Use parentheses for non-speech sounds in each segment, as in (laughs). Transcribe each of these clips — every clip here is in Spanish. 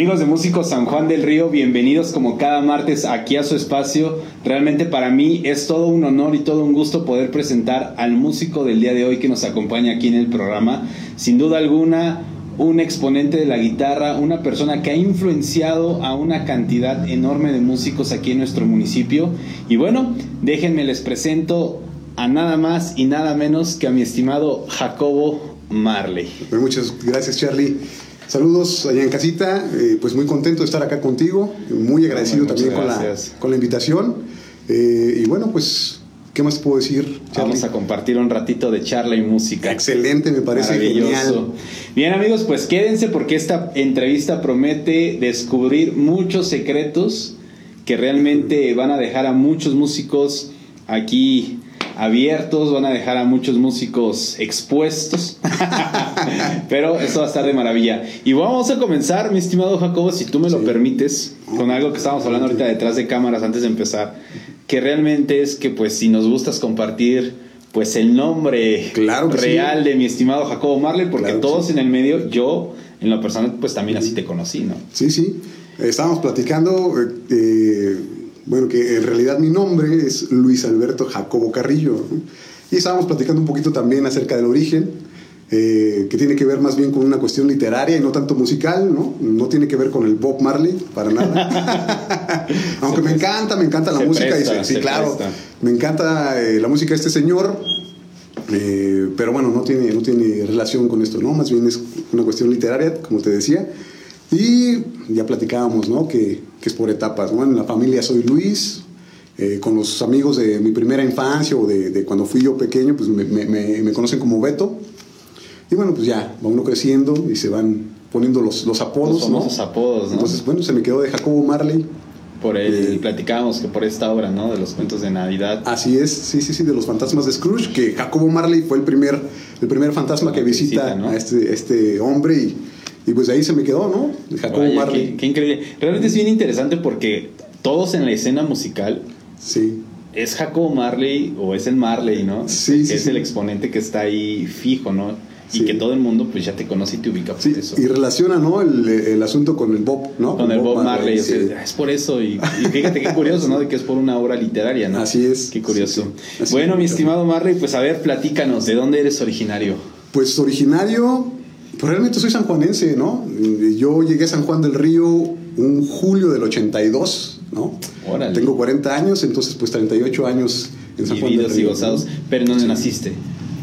Amigos de Músicos San Juan del Río, bienvenidos como cada martes aquí a su espacio. Realmente para mí es todo un honor y todo un gusto poder presentar al músico del día de hoy que nos acompaña aquí en el programa. Sin duda alguna, un exponente de la guitarra, una persona que ha influenciado a una cantidad enorme de músicos aquí en nuestro municipio. Y bueno, déjenme les presento a nada más y nada menos que a mi estimado Jacobo Marley. Muchas gracias Charlie. Saludos allá en casita, eh, pues muy contento de estar acá contigo, muy agradecido también con la, con la, invitación. Eh, y bueno, pues, ¿qué más puedo decir? Vamos a compartir un ratito de charla y música. Excelente, me parece genial. Bien amigos, pues quédense porque esta entrevista promete descubrir muchos secretos que realmente van a dejar a muchos músicos aquí abiertos, van a dejar a muchos músicos expuestos, (laughs) pero eso va a estar de maravilla. Y vamos a comenzar, mi estimado Jacobo, si tú me lo permites, con algo que estábamos hablando ahorita detrás de cámaras antes de empezar, que realmente es que pues si nos gustas compartir pues el nombre real de mi estimado Jacobo Marley, porque todos en el medio, yo en lo personal pues también así te conocí, ¿no? Sí, sí, estábamos platicando... Eh, bueno, que en realidad mi nombre es Luis Alberto Jacobo Carrillo. Y estábamos platicando un poquito también acerca del origen, eh, que tiene que ver más bien con una cuestión literaria y no tanto musical, ¿no? No tiene que ver con el Bob Marley, para nada. (laughs) Aunque me encanta, me encanta la música. sí, claro, me encanta eh, la música de este señor. Eh, pero bueno, no tiene, no tiene relación con esto, ¿no? Más bien es una cuestión literaria, como te decía. Y ya platicábamos, ¿no? Que, que es por etapas, ¿no? En la familia soy Luis, eh, con los amigos de mi primera infancia o de, de cuando fui yo pequeño, pues me, me, me, conocen como Beto. Y bueno, pues ya, va uno creciendo y se van poniendo los, los apodos, los apodos, ¿no? Entonces, bueno, se me quedó de Jacobo Marley. Por el, eh, platicábamos que por esta obra, ¿no? De los cuentos de Navidad. Así es, sí, sí, sí, de los fantasmas de Scrooge, que Jacobo Marley fue el primer, el primer fantasma que visita, a este, este hombre y y pues ahí se me quedó, ¿no? Jacobo Marley. Qué, increíble. Realmente es bien interesante porque todos en la escena musical. Sí. Es Jacobo Marley o es el Marley, ¿no? Sí, sí. Es el exponente que está ahí fijo, ¿no? Y que todo el mundo pues ya te conoce y te ubica por eso. Y relaciona, ¿no? El, el, asunto con el Bob, ¿no? Con, el Bob, Marley. es por eso. Y, fíjate qué curioso, ¿no? De que es por una obra literaria, ¿no? Así es. Qué curioso. bueno, mi estimado Marley, pues a ver, platícanos, ¿de dónde eres originario? Pues originario pues realmente soy sanjuanense, ¿no? Yo llegué a San Juan del Río un julio del 82, ¿no? Tengo 40 años, entonces pues 38 años en San Juan del Río. y gozados. Pero ¿dónde naciste?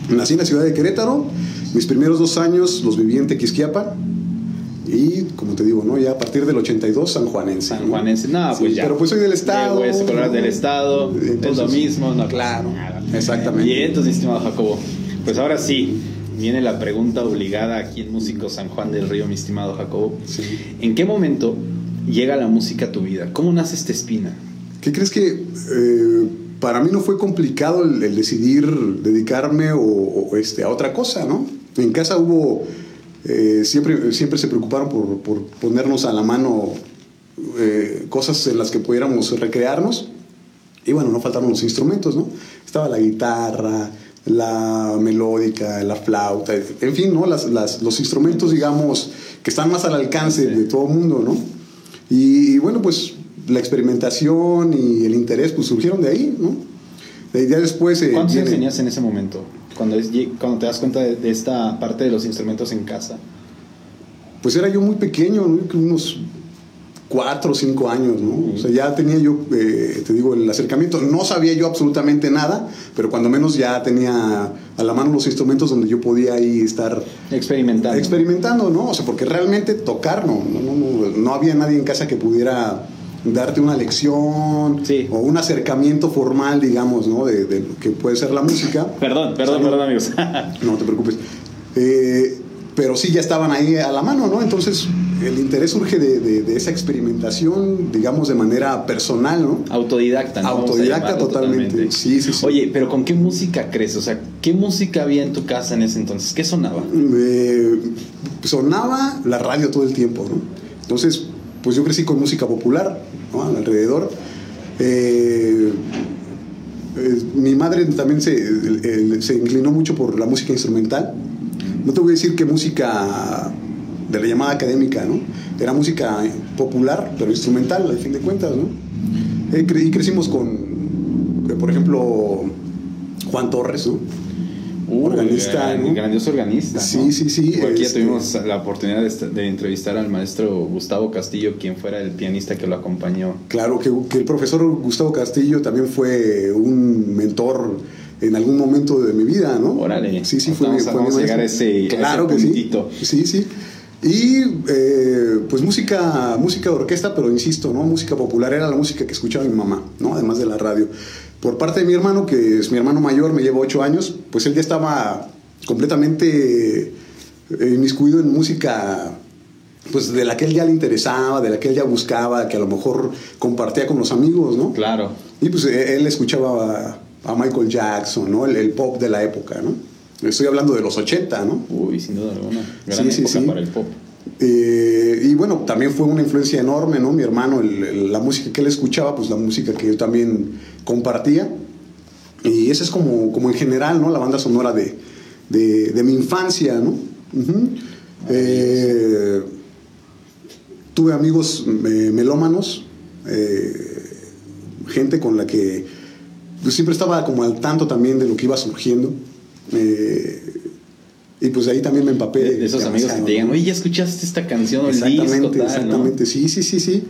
Nací en la ciudad de Querétaro. Mis primeros dos años los viví en Tequisquiapa. Y como te digo, ¿no? Ya a partir del 82, sanjuanense. Sanjuanense, no, pues ya. Pero pues soy del Estado. De hueso, del Estado. es lo mismo, ¿no? Claro. Exactamente. Y entonces, estimado Jacobo, pues ahora sí, viene la pregunta obligada aquí en Músico San Juan del Río, mi estimado Jacobo. ¿En qué momento llega la música a tu vida? ¿Cómo nace esta espina? ¿Qué crees que eh, para mí no fue complicado el, decidir dedicarme o, este, a otra cosa, ¿no? En casa hubo, eh, siempre, siempre se preocuparon por, por ponernos a la mano eh, cosas en las que pudiéramos recrearnos. Y bueno, no faltaron los instrumentos, ¿no? Estaba la guitarra, la melódica, la flauta, en fin, ¿no? Las, los instrumentos, digamos, que están más al alcance de todo el mundo, ¿no? Y, bueno, pues la experimentación y el interés pues surgieron de ahí, ¿no? La idea después... Eh, ¿Cuántos tenías en ese momento? Cuando, cuando te das cuenta de, esta parte de los instrumentos en casa. Pues era yo muy pequeño, unos cuatro o cinco años, ¿no? O sea, ya tenía yo, eh, te digo, el acercamiento. No sabía yo absolutamente nada, pero cuando menos ya tenía a la mano los instrumentos donde yo podía ahí estar... Experimentando. Experimentando, ¿no? O sea, porque realmente tocar, no, no, no, había nadie en casa que pudiera darte una lección o un acercamiento formal, digamos, ¿no? De, de, lo que puede ser la música. (laughs) Perdón, perdón, perdón, amigos. (laughs) no te preocupes. Eh, pero sí ya estaban ahí a la mano, ¿no? Entonces el interés surge de, esa experimentación, digamos, de manera personal, ¿no? Autodidacta, ¿no? Autodidacta totalmente. Sí, sí, sí. Oye, pero ¿con qué música crees? O sea, ¿qué música había en tu casa en ese entonces? ¿Qué sonaba? Eh, sonaba la radio todo el tiempo, ¿no? Entonces, pues yo crecí con música popular, ¿no? Alrededor. Eh, eh, mi madre también se, se inclinó mucho por la música instrumental no te voy a decir que música de la llamada académica, ¿no? era música popular, pero instrumental, al fin de cuentas, ¿no? Eh, cre- y crecimos con, eh, por ejemplo, Juan Torres, ¿no? Uh, Organista, gran- ¿no? grandioso organista. Sí, ¿no? sí, sí, aquí ya este- tuvimos la oportunidad de, de entrevistar al maestro Gustavo Castillo, quien fuera el pianista que lo acompañó. Claro, que, que el profesor Gustavo Castillo también fue un mentor en algún momento de mi vida, ¿no? Órale. Sí, sí, fue, vamos a- fue mi vamos a llegar a ese- a Claro ese que sí. puntito. Sí, sí. Y eh, pues música, música de orquesta, pero insisto, ¿no? Música popular era la música que escuchaba mi mamá, ¿no? Además de la radio. Por parte de mi hermano, que es mi hermano mayor, me lleva ocho años, pues él ya estaba completamente eh, inmiscuido en música pues de la que él ya le interesaba, de la que él ya buscaba, que a lo mejor compartía con los amigos, ¿no? Claro. Y pues eh, él escuchaba a, a Michael Jackson, ¿no? El, el pop de la época, ¿no? Estoy hablando de los 80, ¿no? Uy, sin duda alguna. Gran Sí, época sí. para el pop. Eh, y bueno, también fue una influencia enorme, ¿no? Mi hermano, el- el- la música que él escuchaba, pues la música que yo también compartía. Y esa es como, como en general, ¿no? La banda sonora de, de, de mi infancia, ¿no? Eh, tuve amigos eh, melómanos, gente con la que pues, siempre estaba como al tanto también de lo que iba surgiendo. Eh, y pues ahí también me empapé. De, de esos amigos que te digan, oye, ¿ya escuchaste esta canción o el disco? Exactamente, tal, exactamente, sí, sí, sí, sí.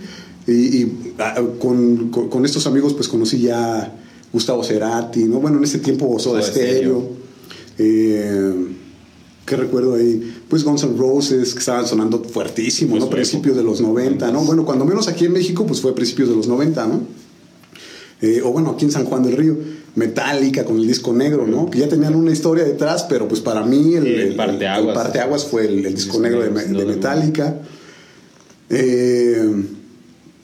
Y, y, ah, con, con- con estos amigos pues conocí ya Gustavo Cerati, ¿no? Bueno, en ese tiempo Soda, Stereo. Eh, ¿Qué recuerdo ahí? Pues Guns N' Roses, que estaban sonando fuertísimo, Pues ¿no? Principios de los 90, ¿no? Bueno, cuando menos aquí en México, pues fue principios de los 90, ¿no? Eh, o bueno, aquí en San Juan del Río, Metallica con el disco negro, ¿no? Que ya tenían una historia detrás, pero pues para mí el, El el- parteaguas. el parteaguas fue el, disco disco negro de, Metallica. Eh,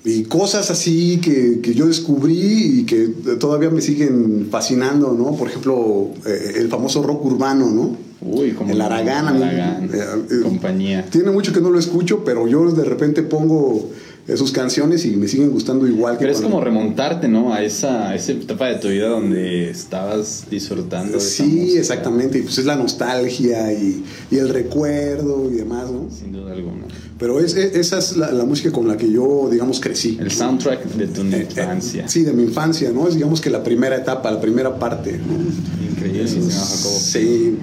y cosas así que, que yo descubrí y que todavía me siguen fascinando, ¿no? Por ejemplo, eh, el famoso rock urbano, ¿no? Uy, como el Aragán, Aragán, eh, compañía. Tiene mucho que no lo escucho, pero yo de repente pongo sus canciones y me siguen gustando igual que Pero es como remontarte, ¿no? A esa, a esa etapa de tu vida donde estabas disfrutando de Sí, exactamente. Y pues es la nostalgia y, y el recuerdo y demás, ¿no? Sin duda alguna. Pero es, es- esa es la, la música con la que yo, digamos, crecí. El soundtrack de tu Eh, infancia. eh, sí, de mi infancia, ¿no? Es digamos que la primera etapa, la primera parte. ¿no? Increíble, señor Jacobo. Sí.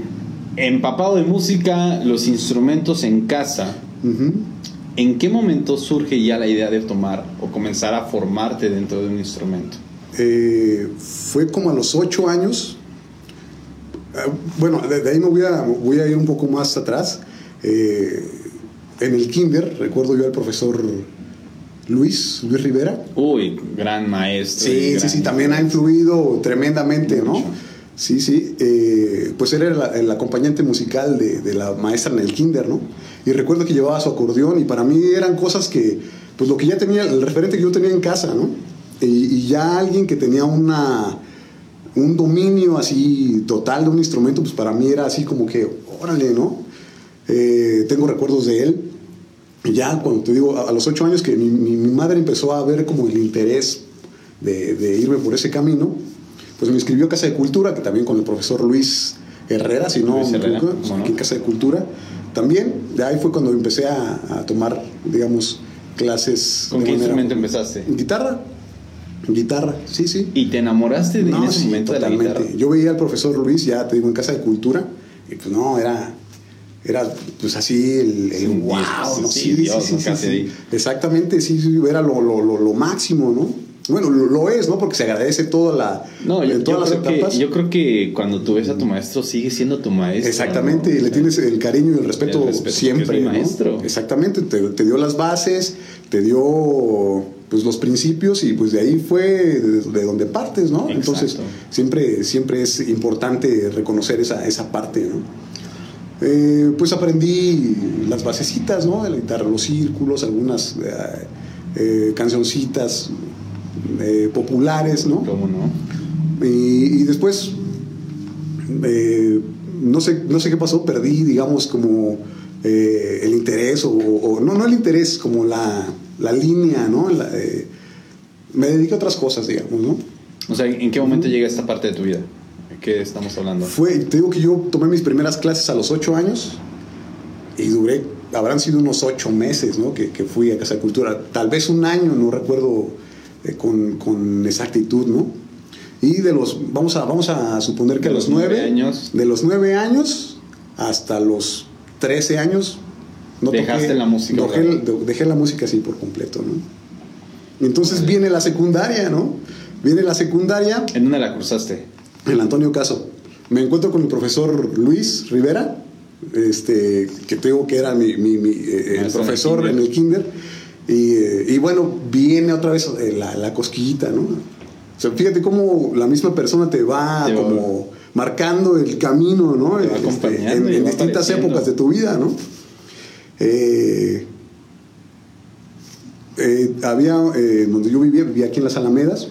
Empapado de música, los instrumentos en casa. Ujú. ¿En qué momento surge ya la idea de tomar o comenzar a formarte dentro de un instrumento? Eh, fue como a los ocho años. Ah, bueno, de, de ahí me voy a, voy a ir un poco más atrás. Eh, en el kinder, recuerdo yo al profesor Luis, Luis Rivera. Uy, gran maestro. Sí, sí, gran- sí, también ha influido tremendamente, ¿no? Sí, sí. eh, pues él era el acompañante musical de, la maestra en el kinder, ¿no? Y recuerdo que llevaba su acordeón y para mí eran cosas que, pues lo que ya tenía, el referente que yo tenía en casa, ¿no? Y, ya alguien que tenía un dominio así total de un instrumento, pues para mí era así como que, órale, ¿no? Eh, tengo recuerdos de él. Ya cuando te digo, a, los ocho años que mi, madre empezó a ver como el interés de irme por ese camino, pues me inscribió a Casa de Cultura, que también con el profesor Luis Herrera, si no Luis Herrera, aquí en Casa de Cultura. También, de ahí fue cuando empecé a, a tomar, digamos, clases. ¿Con de qué instrumento empezaste? Guitarra. Guitarra, sí, sí. ¿Y te enamoraste de en No, ese sí, momento de la totalmente. guitarra? Yo veía al profesor Luis, ya te digo, en Casa de Cultura, y pues no, era, era pues así el, Sí, wow, ¿no? sí, Dios, ¿no? Casi ahí. Exactamente, sí, sí, era lo, lo, lo, lo máximo, ¿no? Bueno, lo, lo es, ¿no? Porque se agradece toda la, No, yo, todas las creo etapas. que, yo creo que cuando tú ves a tu maestro sigue siendo tu maestro. Exactamente, ¿no? y O le sea, tienes el cariño y el respeto, el respeto, siempre. es mi ¿no? maestro. Exactamente, te, te dio las bases, te dio pues los principios y pues de ahí fue de, de donde partes, ¿no? Exacto. Entonces siempre, siempre es importante reconocer esa, esa parte, ¿no? Eh, pues aprendí las basecitas, ¿no? De la guitarra, los círculos, algunas eh, eh, cancioncitas eh, populares, ¿no? ¿Cómo no? Y, y después, eh, no, sé, no sé qué pasó, perdí, digamos, como eh, el interés, o, o- no, no el interés, como la, la línea, ¿no? La, me dediqué a otras cosas, digamos, ¿no? O sea, ¿en qué momento llega esta parte de tu vida? ¿De qué estamos hablando? Fue, te digo que yo tomé mis primeras clases a los 8 años y duré habrán sido unos ocho meses, ¿no? Que, que fui a Casa de Cultura, tal vez un año, no recuerdo eh, con, con exactitud, ¿no? Y de los, vamos a, vamos a suponer que De a los nueve años. de los nueve años hasta los 13 años, no Dejaste la música, Dejé, dejé la música así por completo, ¿no? Entonces viene la secundaria, ¿no? Viene la secundaria, ¿En dónde la cursaste? el Antonio Caso. Me encuentro con el profesor Luis Rivera, este, que tengo que era mi, mi- mi, eh, el Maestro en el profesor kinder. en el kinder. Y, eh, y bueno, viene otra vez eh, la, la cosquillita, ¿no? O sea, fíjate cómo la misma persona te va como marcando el camino, ¿no? Te va Este, en, en va distintas épocas de tu vida, ¿no? Eh, eh, había, eh, donde yo vivía, vivía aquí en las Alamedas,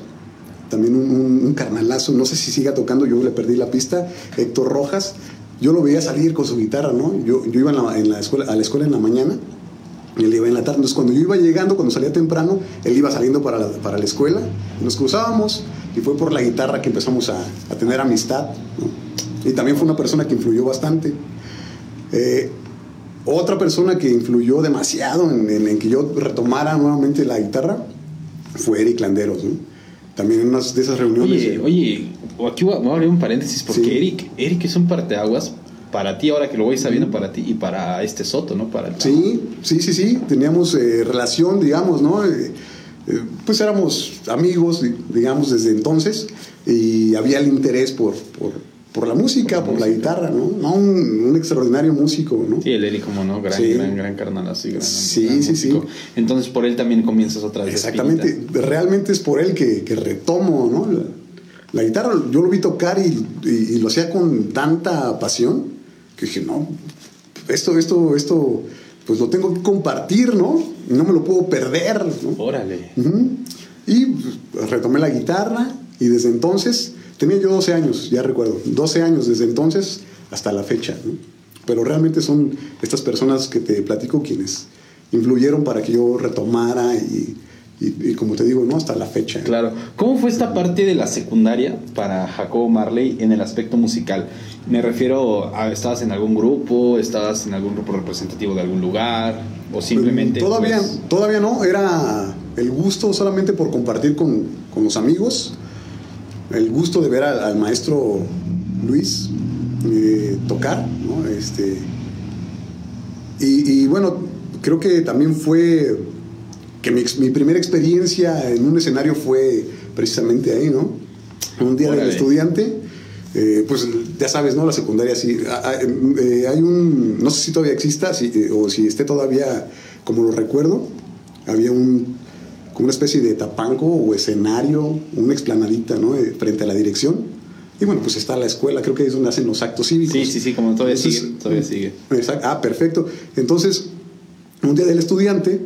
también un, un- un carnalazo, no sé si siga tocando, yo le perdí la pista, Héctor Rojas, yo lo veía salir con su guitarra, ¿no? Yo, yo iba en la, en la escuela, a la escuela en la mañana, y él iba en la tarde, entonces cuando yo iba llegando, cuando salía temprano, él iba saliendo para la, para la escuela, nos cruzábamos, y fue por la guitarra que empezamos a, a tener amistad, ¿no? Y también fue una persona que influyó bastante. Eh, otra persona que influyó demasiado en, en- en que yo retomara nuevamente la guitarra fue Eric Landeros, ¿no? También en unas de esas reuniones. Oye, eh, oye, aquí voy a abrir un paréntesis porque Sí. Eric, Eric es un parteaguas para ti, ahora que lo voy sabiendo para ti y para este Soto, ¿no? Para el Sí, sí, sí, sí. Teníamos eh, relación, digamos, ¿no? Eh, eh, pues éramos amigos, di- digamos, desde entonces y había el interés por, por, por la música, por la guitarra, ¿no? No, un, un extraordinario músico, ¿no? Sí, el Eric, como no, gran, Sí. gran, gran carnalazo y gran, Sí, gran sí, sí. Entonces por él también comienzas otra vez. Exactamente, realmente es por él que, que retomo ¿no? la, la guitarra. Yo lo vi tocar y, y- y lo hacía con tanta pasión que dije, no, esto, esto, esto, pues lo tengo que compartir, ¿no? No me lo puedo perder, ¿no? Órale. Y pues, retomé la guitarra y desde entonces, tenía yo 12 años, ya recuerdo, 12 años desde entonces hasta la fecha. ¿no? Pero realmente son estas personas que te platico quienes influyeron para que yo retomara y, y- y como te digo, ¿no? Hasta la fecha. Claro. ¿Cómo fue esta parte de la secundaria para Jacobo Marley en el aspecto musical? Me refiero a, ¿estabas en algún grupo? ¿Estabas en algún grupo representativo de algún lugar? ¿O simplemente... Todavía, pues, todavía no, era el gusto solamente por compartir con, con los amigos, el gusto de ver al, al maestro Luis eh, tocar, ¿no? Este, y, y bueno, creo que también fue que mi, primera experiencia en un escenario fue precisamente ahí, ¿no? Un día del estudiante, eh, pues ya sabes, ¿no? La secundaria sí. ah, eh, hay un, no sé si todavía exista si, eh, o si esté todavía como lo recuerdo, había un, como una especie de tapanco o escenario, una explanadita, ¿no? Eh, frente a la dirección. Y bueno, pues está la escuela, creo que es donde hacen los actos cívicos. Sí, sí, sí, como todavía Entonces, sigue, todavía sigue. Exacto. Ah, perfecto. Entonces, un día del estudiante,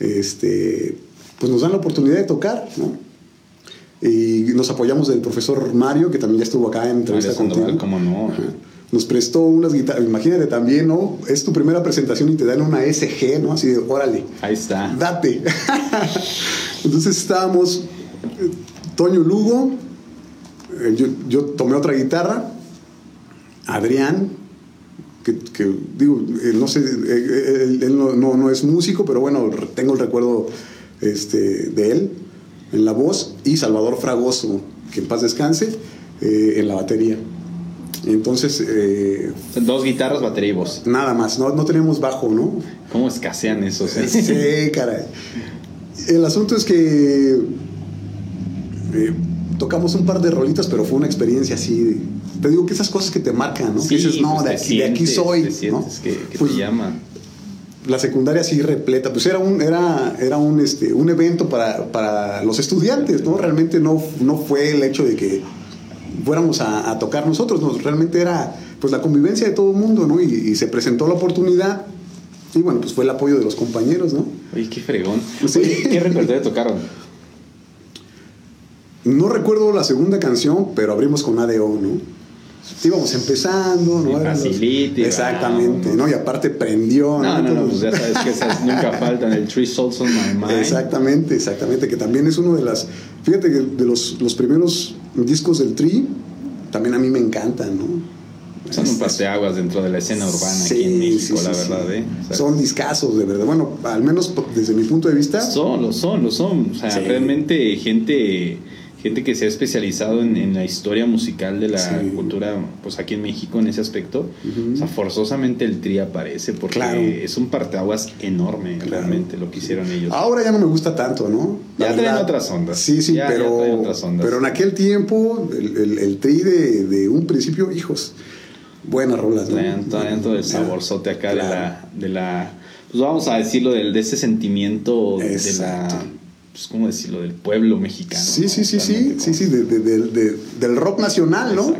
este, pues nos dan la oportunidad de tocar, ¿no? Y nos apoyamos del profesor Mario, que también ya estuvo acá en entrevista contigo. cómo no. Ajá. Nos prestó unas guitarras, imagínate también, ¿no? Es tu primera presentación y te dan una SG, ¿no? Así de, órale, Ahí está. date. (laughs) Entonces estábamos, Toño Lugo, eh, yo, yo tomé otra guitarra, Adrián, que, que, digo, eh, no sé, eh, eh, él, él no, no- no es músico, pero bueno, tengo el recuerdo este, de él en la voz, y Salvador Fragoso, que en paz descanse, eh, en la batería. Entonces, eh, Dos guitarras, batería y voz. nada más, no, no tenemos bajo, ¿no? ¿Cómo escasean esos? eh? Sí, caray. El asunto es que eh, tocamos un par de rolitas, pero fue una experiencia así. Te digo que esas cosas que te marcan, ¿no? Sí, que dices, no, pues de, aquí, de aquí sientes, soy. Te ¿no? sientes que, que Pues, te llama. La secundaria sí repleta, pues era un, era, era un, este, un evento para, para los estudiantes, ¿no? Realmente no, no fue el hecho de que fuéramos a, a tocar nosotros, no, realmente era pues la convivencia de todo el mundo, ¿no? Y, y se presentó la oportunidad y bueno, pues fue el apoyo de los compañeros, ¿no? Oye, qué fregón. Sí. Oye, ¿Qué repertorio tocaron? No recuerdo la segunda canción, pero abrimos con ADO, ¿no? Íbamos empezando, ¿no? Los- Exactamente. ¿no? Y aparte prendió, No, no, no, pues ya sabes que esas nunca (laughs) faltan. El Three Souls on My Mind. Exactamente, exactamente, que también es uno de las, fíjate que de los, los primeros discos del Tri, también a mí me encantan, ¿no? Son un parteaguas dentro de la escena urbana aquí en México, la verdad, ¿eh? son discasos, de verdad. Bueno, al menos desde mi punto de vista. Son, lo son, lo son. O sea, realmente gente gente que se ha especializado en, la historia musical de la cultura, pues aquí en México en ese aspecto, o sea, forzosamente el tri aparece porque es un parteaguas enorme realmente lo que hicieron ellos. Ahora ya no me gusta tanto, ¿no? ya traen otras ondas. Sí, sí, pero, pero en aquel tiempo el, el, tri de, de, un principio, hijos, buenas rolas. ¿no? Traen, todo el saborzote acá de la... De la pues vamos a decirlo, del, de ese sentimiento de la pues, ¿cómo decirlo? Del pueblo mexicano. Sí, sí, sí, sí, sí, sí, del rock nacional, ¿no?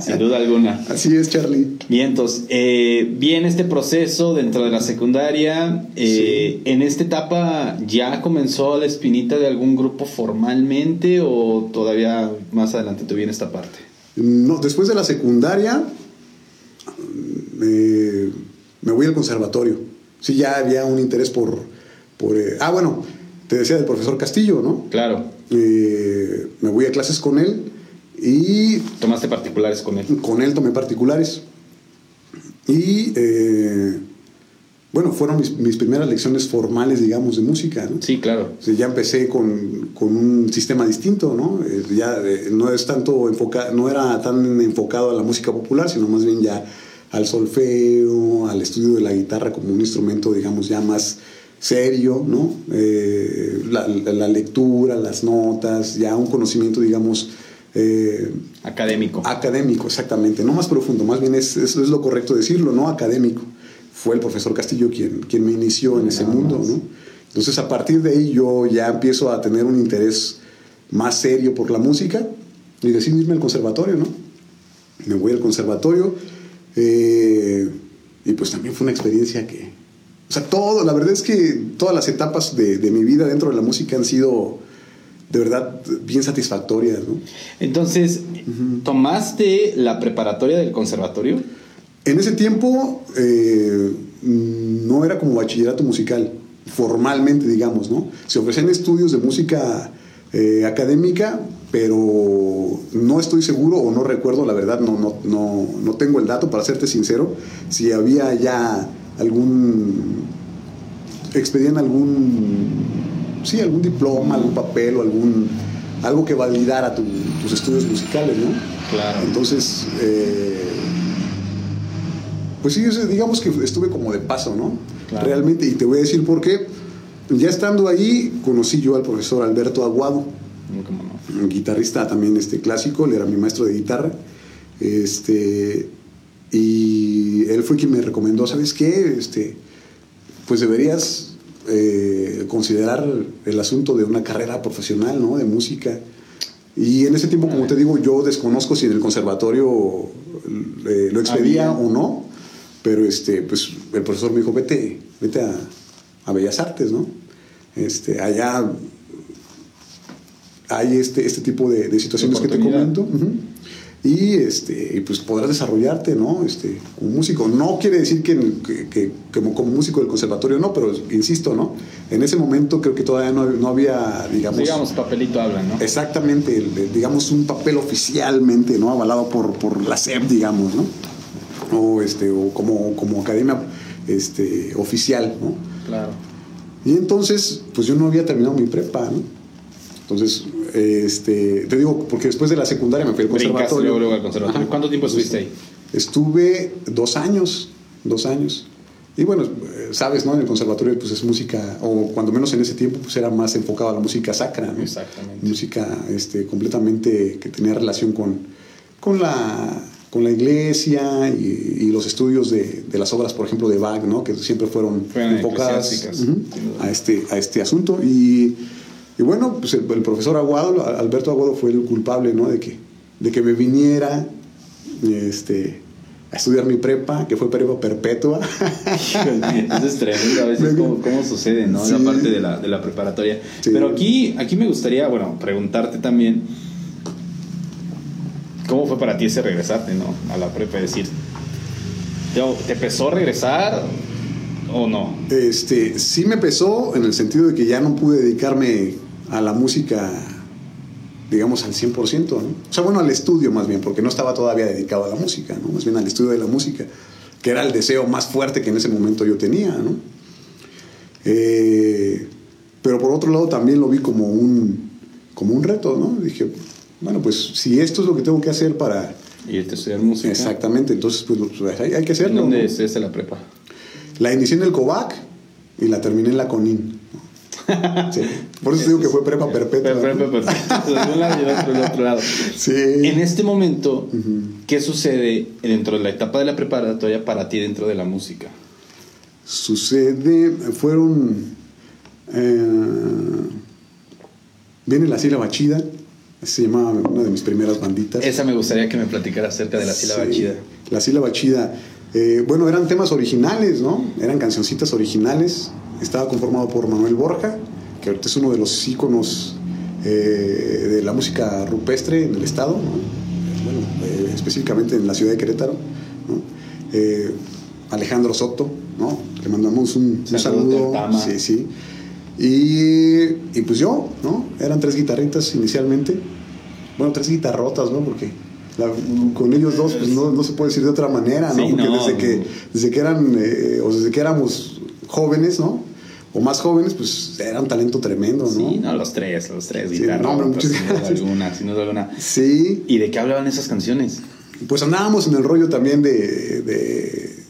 Sin duda alguna. (laughs) Así es, Charlie. Bien, entonces, eh, bien este proceso dentro de la secundaria. Eh, ¿En esta etapa ya comenzó la espinita de algún grupo formalmente o todavía más adelante te viene esta parte? No, después de la secundaria me voy al conservatorio. Sí, ya había un interés por... por eh, ah, bueno te decía del profesor Castillo, ¿no? Claro. Eh, me voy a clases con él y... ¿Tomaste particulares con él? Con él tomé particulares. Y eh, bueno, fueron mis, primeras lecciones formales, digamos, de música. ¿no? Sí, claro. ya empecé con, con, un sistema distinto, ¿no? Eh, ya no es tanto enfocado, no era tan enfocado a la música popular, sino más bien ya al solfeo, al estudio de la guitarra como un instrumento, digamos, ya más serio, ¿no? Eh, la, lectura, las notas, ya un conocimiento, digamos... Eh, académico. Académico, exactamente. No más profundo, más bien es, es, es, lo correcto decirlo, ¿no? Académico. Fue el profesor Castillo quien, quien me inició en ese mundo, ¿no? Entonces a partir de ahí yo ya empiezo a tener un interés más serio por la música y decido irme al conservatorio, ¿no? Me voy al conservatorio eh, y pues también fue una experiencia que, o sea, todo, la verdad es que todas las etapas de, mi vida dentro de la música han sido de verdad bien satisfactorias, ¿no? Entonces, ¿tomaste la preparatoria del conservatorio? En ese tiempo eh, no era como bachillerato musical, formalmente, digamos, ¿no? Se ofrecían estudios de música eh, académica, pero no estoy seguro o no recuerdo, la verdad, no, no, no, no tengo el dato, para serte sincero, si había ya algún expedían algún sí algún diploma algún papel o algún algo que validara tus estudios musicales no claro. Entonces eh, pues sí digamos que estuve como de paso no realmente y te voy a decir por qué. Ya estando ahí conocí yo al profesor Alberto Aguado. Un guitarrista también este clásico. Él era mi maestro de guitarra. Este y él fue quien me recomendó, ¿sabes qué? Este, pues deberías eh, considerar el asunto de una carrera profesional, ¿no? De música. Y en ese tiempo, como te digo, yo desconozco si en el conservatorio eh, lo expedía o no, pero este, pues el profesor me dijo, vete, vete a, a Bellas Artes, ¿no? Este, allá hay este, este tipo de, situaciones que te comento y este pues podrás desarrollarte no este como músico. No quiere decir que, como, músico del conservatorio no pero insisto no en ese momento creo que todavía no, había digamos digamos papelito habla no exactamente digamos un papel oficialmente no avalado por, por la SEP digamos no o este o como como academia este oficial no claro. Y entonces pues yo no había terminado mi prepa no entonces este, te digo, porque después de la secundaria me fui al conservatorio. ¿Cuánto tiempo estuviste ahí? Estuve dos años, dos años. Y bueno, sabes, ¿no? En el conservatorio pues es música, o cuando menos en ese tiempo pues era más enfocado a la música sacra, ¿no? Exactamente. Música este, completamente que tenía relación con, con, la, con la iglesia y, los estudios de, de, las obras, por ejemplo, de Bach, ¿no? Que siempre fueron, enfocadas a, este, a este asunto. Y y bueno, pues el, profesor Aguado, Alberto Aguado fue el culpable, ¿no? De que, de que me viniera este, a estudiar mi prepa, que fue prepa perpetua. Eso es tremendo a veces (laughs) cómo, sucede, ¿no? La parte de la, de la preparatoria. Pero aquí, aquí me gustaría, bueno, preguntarte también, ¿cómo fue para ti ese regresarte, ¿no? A la prepa, es decir, ¿te pesó regresar? ¿O no? Este, sí me pesó en el sentido de que ya no pude dedicarme a la música digamos, al 100%, ¿no? O sea, bueno, al estudio más bien, porque no estaba todavía dedicado a la música, ¿no? Más bien al estudio de la música, que era el deseo más fuerte que en ese momento yo tenía, ¿no? Eh, pero por otro lado también lo vi como un, como un reto, ¿no? Dije, bueno, pues si esto es lo que tengo que hacer para... Irte a estudiar música. Exactamente, entonces pues, pues hay, hay, que hacerlo. ¿Dónde ¿no? estudiaste la prepa? La inicié en el COVAC y la terminé en la CONIN. Sí. Por eso digo que fue prepa perpetua. Prepa perpetua. De un lado y otro, del otro lado. Sí. En este momento, uh -huh. ¿qué sucede dentro de la etapa de la preparatoria para ti dentro de la música? Sucede, fueron... Eh, viene la sílaba chida, se llamaba una de mis primeras banditas. Esa me gustaría que me platicara acerca de la sílaba sí, chida. La sílaba chida. Eh, bueno, eran temas originales, ¿no? Eran cancioncitas originales. Estaba conformado por Manuel Borja, que ahorita es uno de los íconos eh, de la música rupestre en el estado, ¿no? bueno, eh, específicamente en la ciudad de Querétaro. ¿no? Alejandro Soto, ¿no? Le mandamos un, un saludo. Sí, sí. Y, y, pues yo, ¿no? Eran tres guitarritas inicialmente. Bueno, tres guitarrotas, ¿no? Porque la, con ellos dos, pues no, no, se puede decir de otra manera, ¿no? Sí, Porque no, desde, que, desde que eran, eh, o desde que éramos jóvenes, ¿no? O más jóvenes, pues era un talento tremendo, ¿no? Sí, no, los tres, los tres sí, guitarras. No, sin duda alguna, sin duda alguna. Sí. ¿Y de qué hablaban esas canciones? Pues andábamos en el rollo también de, de,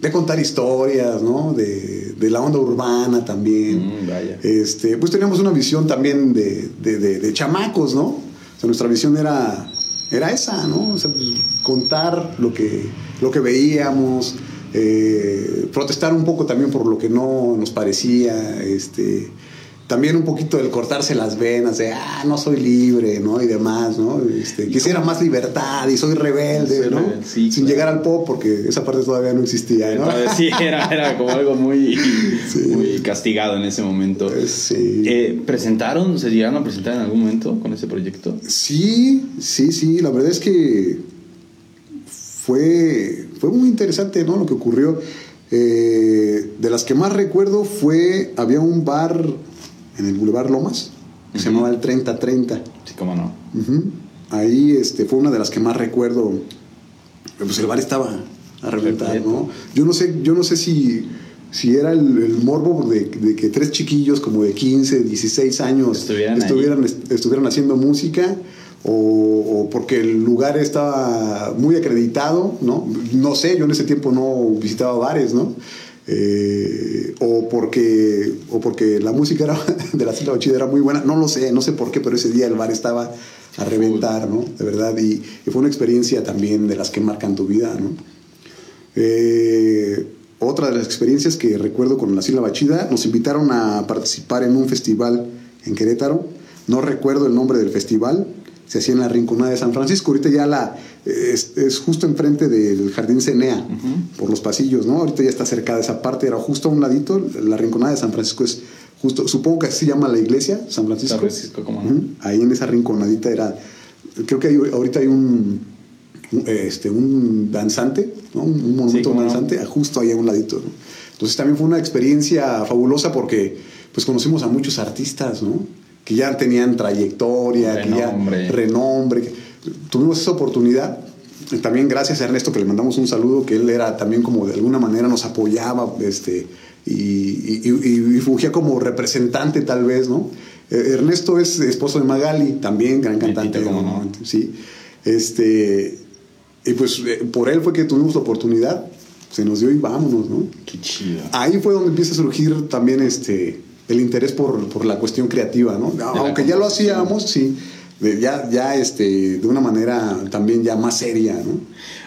de contar historias, ¿no? De, de, la onda urbana también. Mm, vaya. Este, pues teníamos una visión también de, de, chamacos, ¿no? O sea, nuestra visión era, era esa, ¿no? O sea, pues, contar lo que, lo que veíamos, eh, protestar un poco también por lo que no nos parecía, este, también un poquito del cortarse las venas, de, ah, no soy libre, ¿no? Y demás, ¿no? Este, quisiera más libertad y soy rebelde, soy ¿no? Rebelde, sí, Sin claro. llegar al pop, porque esa parte todavía no existía, ¿no? Sí, era, era como algo muy, (laughs) sí. muy castigado en ese momento. Sí. Eh, ¿Presentaron, se llegaron a presentar en algún momento con ese proyecto? Sí, sí, sí, la verdad es que fue, fue muy interesante, ¿no? Lo que ocurrió. Eh, de las que más recuerdo fue, había un bar en el Boulevard Lomas, que uh -huh. se llamaba el 3030. Sí, cómo no. Uh -huh. Ahí este, fue una de las que más recuerdo. Pues el bar estaba a reventar, ¿no? Yo no sé, yo no sé si, si era el, el morbo de, de, que tres chiquillos como de 15, 16 años estuvieran, estuvieran, estuvieran haciendo música. O, porque el lugar estaba muy acreditado, ¿no? No sé, yo en ese tiempo no visitaba bares, ¿no? Eh, o, porque, o porque la música era, (laughs) de la sílaba chida era muy buena, no lo sé, no sé por qué, pero ese día el bar estaba a reventar, ¿no? De verdad, y, fue una experiencia también de las que marcan tu vida, ¿no? Eh, otra de las experiencias que recuerdo con la sílaba chida, nos invitaron a participar en un festival en Querétaro, no recuerdo el nombre del festival, se hacía en la Rinconada de San Francisco. Ahorita ya la es, es justo enfrente del Jardín Cenea, uh -huh. por los pasillos, ¿no? Ahorita ya está cerca de esa parte, era justo a un ladito. La Rinconada de San Francisco es justo, supongo que así se llama la iglesia, San Francisco. San Francisco, ¿cómo no? Uh -huh. Ahí en esa rinconadita era. Creo que hay, ahorita hay un. Este, un danzante, ¿no? un monumento sí, danzante, no? justo ahí a un ladito. ¿no? Entonces también fue una experiencia fabulosa porque pues conocimos a muchos artistas, ¿no? Que ya tenían trayectoria, renombre. que ya renombre. Tuvimos esa oportunidad. También gracias a Ernesto, que le mandamos un saludo, que él era también como de alguna manera nos apoyaba este, y, y, y fungía como representante tal vez, ¿no? Ernesto es esposo de Magali, también gran cantante. No. Sí. Este, y pues por él fue que tuvimos la oportunidad, se nos dio y vámonos, ¿no? Qué chido. Ahí fue donde empieza a surgir también este, el interés por, por la cuestión creativa, ¿no? Aunque ya lo hacíamos, sí, ya, ya este, de una manera también ya más seria, ¿no?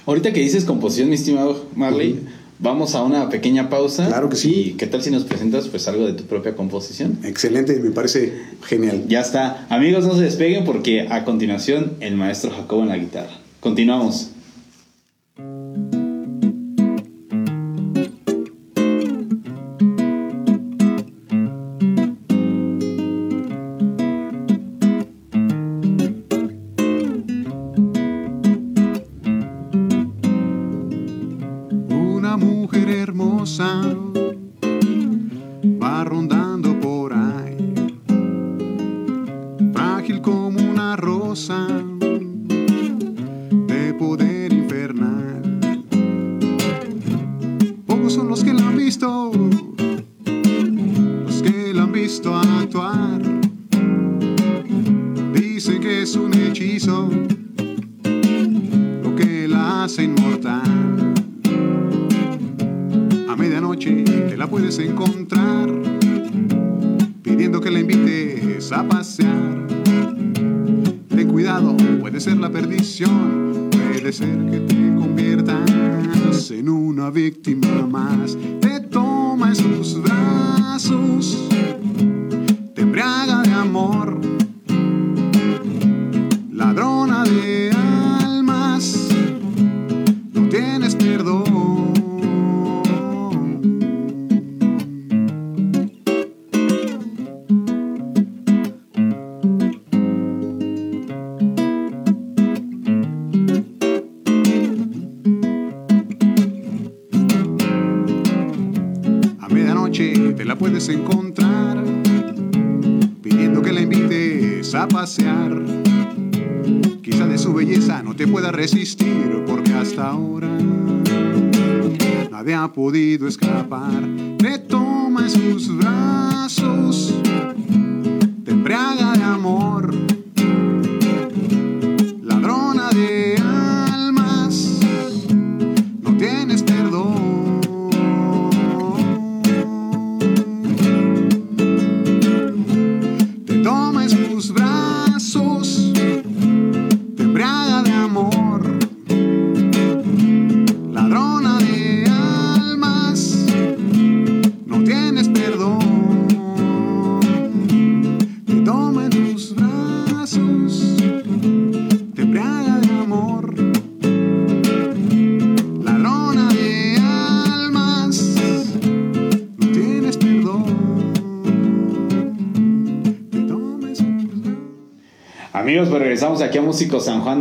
Ahorita que dices composición, mi estimado Marley, uh -huh. vamos a una pequeña pausa. Claro que sí. ¿Y qué tal si nos presentas pues algo de tu propia composición? Excelente, me parece genial. Ya está. Amigos, no se despeguen porque a continuación el maestro Jacobo en la guitarra. Continuamos. Ser la perdición, puede ser que te conviertas en una víctima más. Te toma en sus brazos,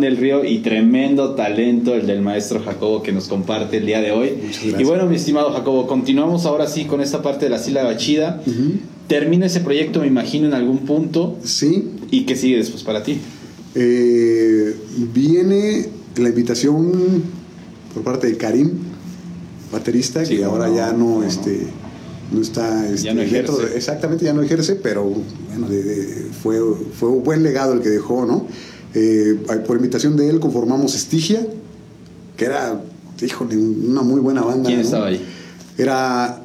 del Río y tremendo talento el del maestro Jacobo que nos comparte el día de hoy. Y bueno, mi estimado Jacobo, continuamos ahora sí con esta parte de la sílaba chida. Termina ese proyecto, me imagino, en algún punto. Sí, ¿Y qué sigue después para ti? Eh, viene la invitación por parte de Karim, baterista, Sí, que ahora no, ya no, no. este, no está este, Ya no ejerce. exactamente, ya no ejerce, pero bueno, de- de- fue, fue un buen legado el que dejó, ¿no? Eh, por invitación de él conformamos Estigia, que era, híjole, una muy buena banda. ¿Quién ¿no? estaba ahí? Era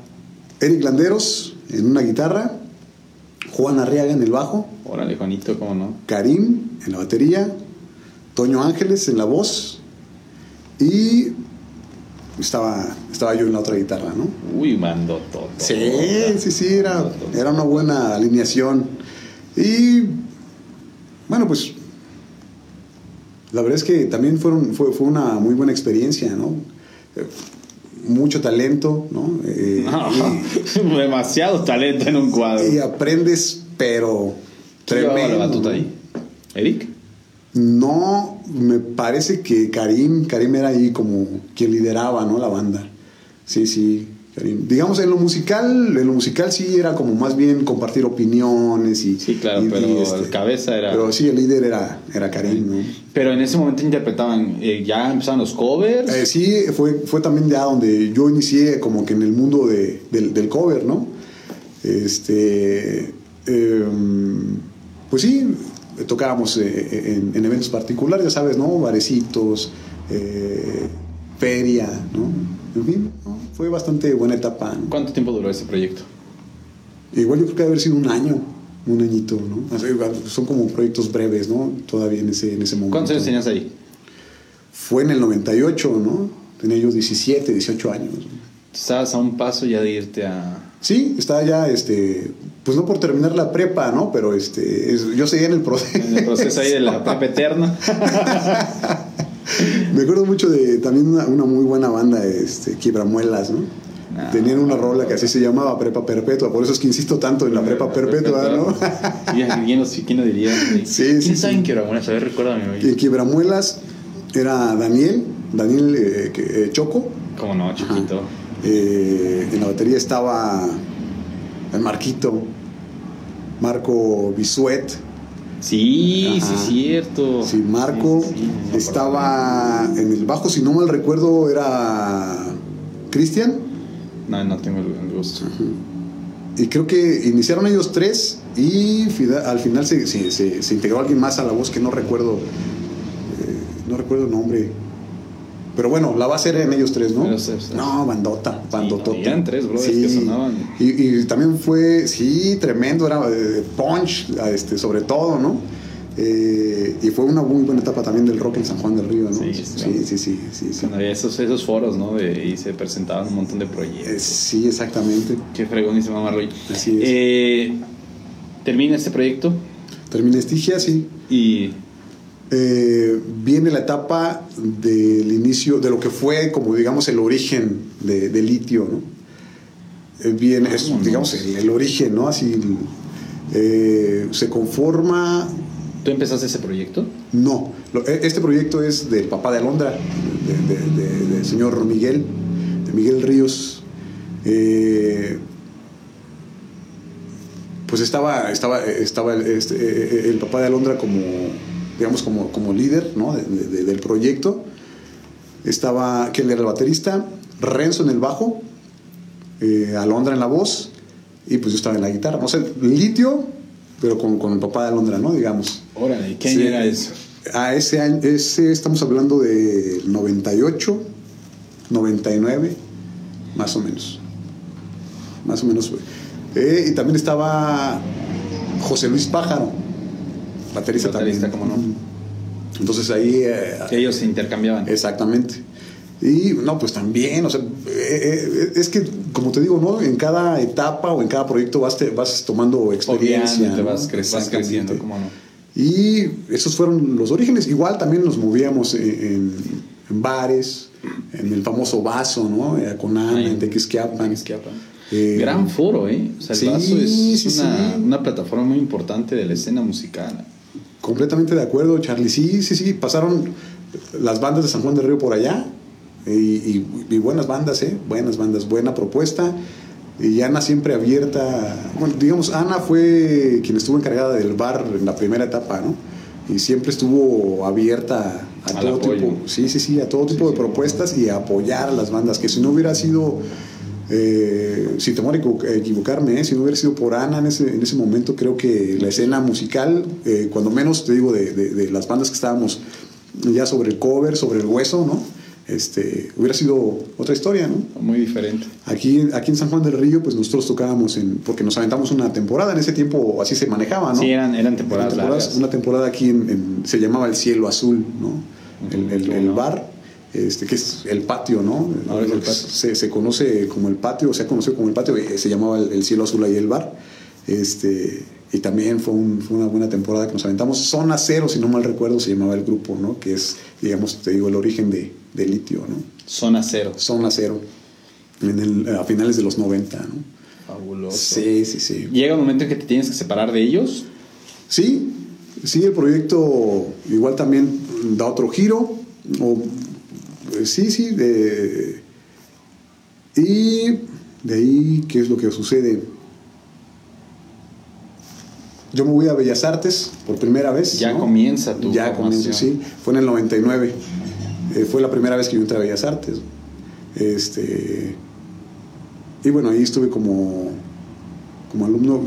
Eric Landeros en una guitarra, Juan Arriaga en el bajo, Órale, Juanito, ¿cómo no? Karim en la batería, Toño Ángeles en la voz y estaba, estaba yo en la otra guitarra, ¿no? Uy, mando todo. Sí, sí, sí, era, era una buena alineación. Y bueno, pues la verdad es que también fueron, fue, fue una muy buena experiencia, ¿no? Eh, Mucho talento, ¿no? Eh, (laughs) Demasiado talento en un cuadro. y, aprendes, pero ¿Quién llevaba tremendo. la batuta ¿no? ahí? ¿Eric? No, me parece que Karim, Karim era ahí como quien lideraba, ¿no? La banda. Sí, sí. Digamos, en lo musical, en lo musical sí era como más bien compartir opiniones y... Sí, claro, y- pero y, este, el cabeza era... Pero sí, el líder era, era Karim, ¿no? Pero en ese momento interpretaban, eh, ya empezaban los covers. Eh, sí, fue, fue también ya donde yo inicié como que en el mundo de- del, del cover, ¿no? Este, em, pues sí, tocábamos eh, en, en eventos particulares, ya sabes, ¿no? Barecitos, eh, feria, ¿no? En fin, ¿no? Fue bastante buena etapa. ¿no? ¿Cuánto tiempo duró ese proyecto? Igual yo creo que debe haber sido un año, un añito, ¿no? O sea, son como proyectos breves, ¿no? Todavía en ese, en ese momento. ¿Cuántos años tenías ahí? Fue en el 98, ¿no? Tenía yo 17, 18 años. Estabas a un paso ya de irte a... Sí, estaba ya, este, pues no por terminar la prepa, ¿no? Pero este, es- yo seguía en el proceso. En el proceso ahí de la prepa eterna. (laughs) (laughs) Me acuerdo mucho de también una, una muy buena banda, este, Quiebramuelas, ¿no? Ah. Tenían una rola que así se llamaba Prepa Perpetua, por eso es que insisto tanto en la Prepa Perpetua, ¿no? ¿Quién, (laughs) quién lo- diría? Sí, ¿Quién sí, sabe sí. en? Bueno, a ver, recuérdame. Y. Quiebramuelas era Daniel, Daniel eh, eh, Choco. ¿Cómo no, chiquito? Eh, en la batería estaba el Marquito, Marco Bisuet. Sí, Ajá. sí, cierto. Sí, Marco Sí, sí, sí, me estaba en el bajo, si no mal recuerdo, era Cristian. No, no tengo el gusto. Y creo que iniciaron ellos tres y al final se, se, se, integró alguien más a la voz que no recuerdo, eh, no recuerdo el nombre. Pero bueno, la base era en ellos tres, ¿no? No, bandota, bandotota. eran tres brothers que sonaban. Y, y, también fue, sí, tremendo, era eh, punch, este, sobre todo, ¿no? Eh, y fue una muy buena etapa también del rock en San Juan del Río, ¿no? Sí, sí, sí. sí, Cuando había esos, esos foros, ¿no? y se presentaban un montón de proyectos. Eh, sí, exactamente. Qué fregón dice Mamá Roy. Así es. ¿Termina este proyecto? Termina Estigia, sí. Y eh, viene la etapa del inicio, de lo que fue como digamos el origen de, litio, ¿no? Eh, viene, es, digamos, el, origen, ¿no? Así eh, se conforma. ¿Tú empezaste ese proyecto? No, e, este proyecto es del papá de Alondra, del señor Miguel, de Miguel Ríos. pues estaba, estaba, estaba este, el papá de Alondra como digamos, como, como líder ¿no? del proyecto. Estaba él era el baterista, Renzo en el bajo, eh, Alondra en la voz y pues yo estaba en la guitarra. No sé, litio, pero con, con el papá de Alondra, ¿no? Digamos. Órale, ¿qué año era eso? A ese año, ese estamos hablando de 98, 99, más o menos. Más o menos. Eh, y también estaba José Luis Pájaro baterista, baterista como no. Entonces ahí... Eh, ellos se intercambiaban. Exactamente. Y no, pues también, o sea, eh, eh, es que, como te digo, ¿no? En cada etapa o en cada proyecto vas, te, vas tomando experiencia. Te vas, creciendo, ¿cómo no? Y esos fueron los orígenes. Igual también nos movíamos en, bares, en el famoso vaso, ¿no? Con Ana, en Tequisquiapan. Gran foro, ¿eh? O sea, el vaso es una, una plataforma muy importante de la escena musical. Completamente de acuerdo, Charlie. Sí, sí, sí. Pasaron las bandas de San Juan del Río por allá. Y, buenas bandas, ¿eh? Buenas bandas, buena propuesta. Y Ana siempre abierta. Bueno, digamos, Ana fue quien estuvo encargada del bar en la primera etapa, ¿no? Y siempre estuvo abierta a todo tipo. Sí, sí, sí, a todo tipo de propuestas y a apoyar a las bandas. Que si no hubiera sido eh, sin temor a equivocarme, ¿eh? si no hubiera sido por Ana en ese, en ese momento, creo que la escena musical, eh, cuando menos te digo de, de, las bandas que estábamos ya sobre el cover, sobre el hueso, ¿no? Este, hubiera sido otra historia, ¿no? Muy diferente. Aquí, aquí en San Juan del Río, pues nosotros tocábamos, en, porque nos aventamos una temporada, en ese tiempo así se manejaba, ¿no? Sí, eran, eran temporadas, Una temporada aquí en, se llamaba El Cielo Azul, ¿no? El, el, el bar este, que es el patio, ¿no? Se, conoce como el patio, se ha conocido como el patio, eh, se llamaba el, Cielo Azul ahí el bar. Este, y también fue, una buena temporada que nos aventamos. Zona Cero, si no mal recuerdo, se llamaba el grupo, ¿no? Que es, digamos, te digo, el origen de, litio, ¿no? Zona Cero. Zona Cero, a finales de los 90, ¿no? Fabuloso. Sí, sí, sí. ¿Llega un momento en que te tienes que separar de ellos? Sí, sí, el proyecto igual también da otro giro, o sí, sí. De, y de ahí, ¿qué es lo que sucede? Yo me voy a Bellas Artes por primera vez. Ya comienza tu Ya comienza, sí. Fue en el 99. Eh, fue la primera vez que yo entré a Bellas Artes. Este, y bueno, ahí estuve como, como alumno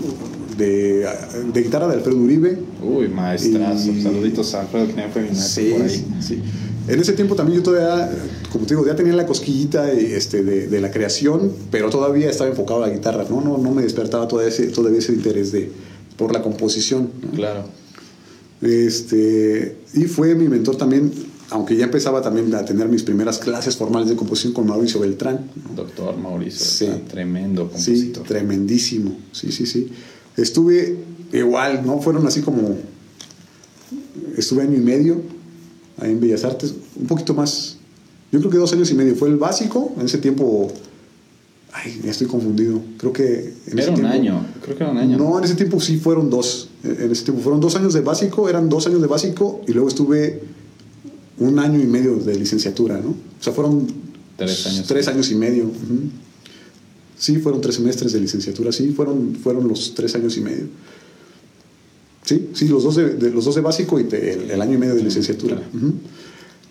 de, de guitarra de Alfredo Uribe. Uy, maestrazo. Saluditos a Alfredo, que fue sí, por ahí. Sí. En ese tiempo también yo todavía, como te digo, ya tenía la cosquillita este, de, la creación, pero todavía estaba enfocado a la guitarra, ¿no? No, no me despertaba todavía ese, todavía ese interés de, por la composición. Claro. Este, y fue mi mentor también, aunque ya empezaba también a tener mis primeras clases formales de composición con Mauricio Beltrán. Doctor Mauricio, sí. tremendo compositor. Sí, tremendísimo, sí, sí, sí. Estuve igual, ¿no? Fueron así como, estuve año y medio en Bellas Artes, un poquito más, yo creo que dos años y medio. Fue el básico, en ese tiempo, ay, ya estoy confundido, creo que... En era un año, creo que era un año. No, en ese tiempo sí fueron dos, en ese tiempo fueron dos años de básico, eran dos años de básico y luego estuve un año y medio de licenciatura, ¿no? O sea, fueron tres años, tres años y medio. Sí, fueron tres semestres de licenciatura, sí, fueron, fueron los tres años y medio. Sí, sí, los dos de, los dos de básico y el, año y medio de licenciatura.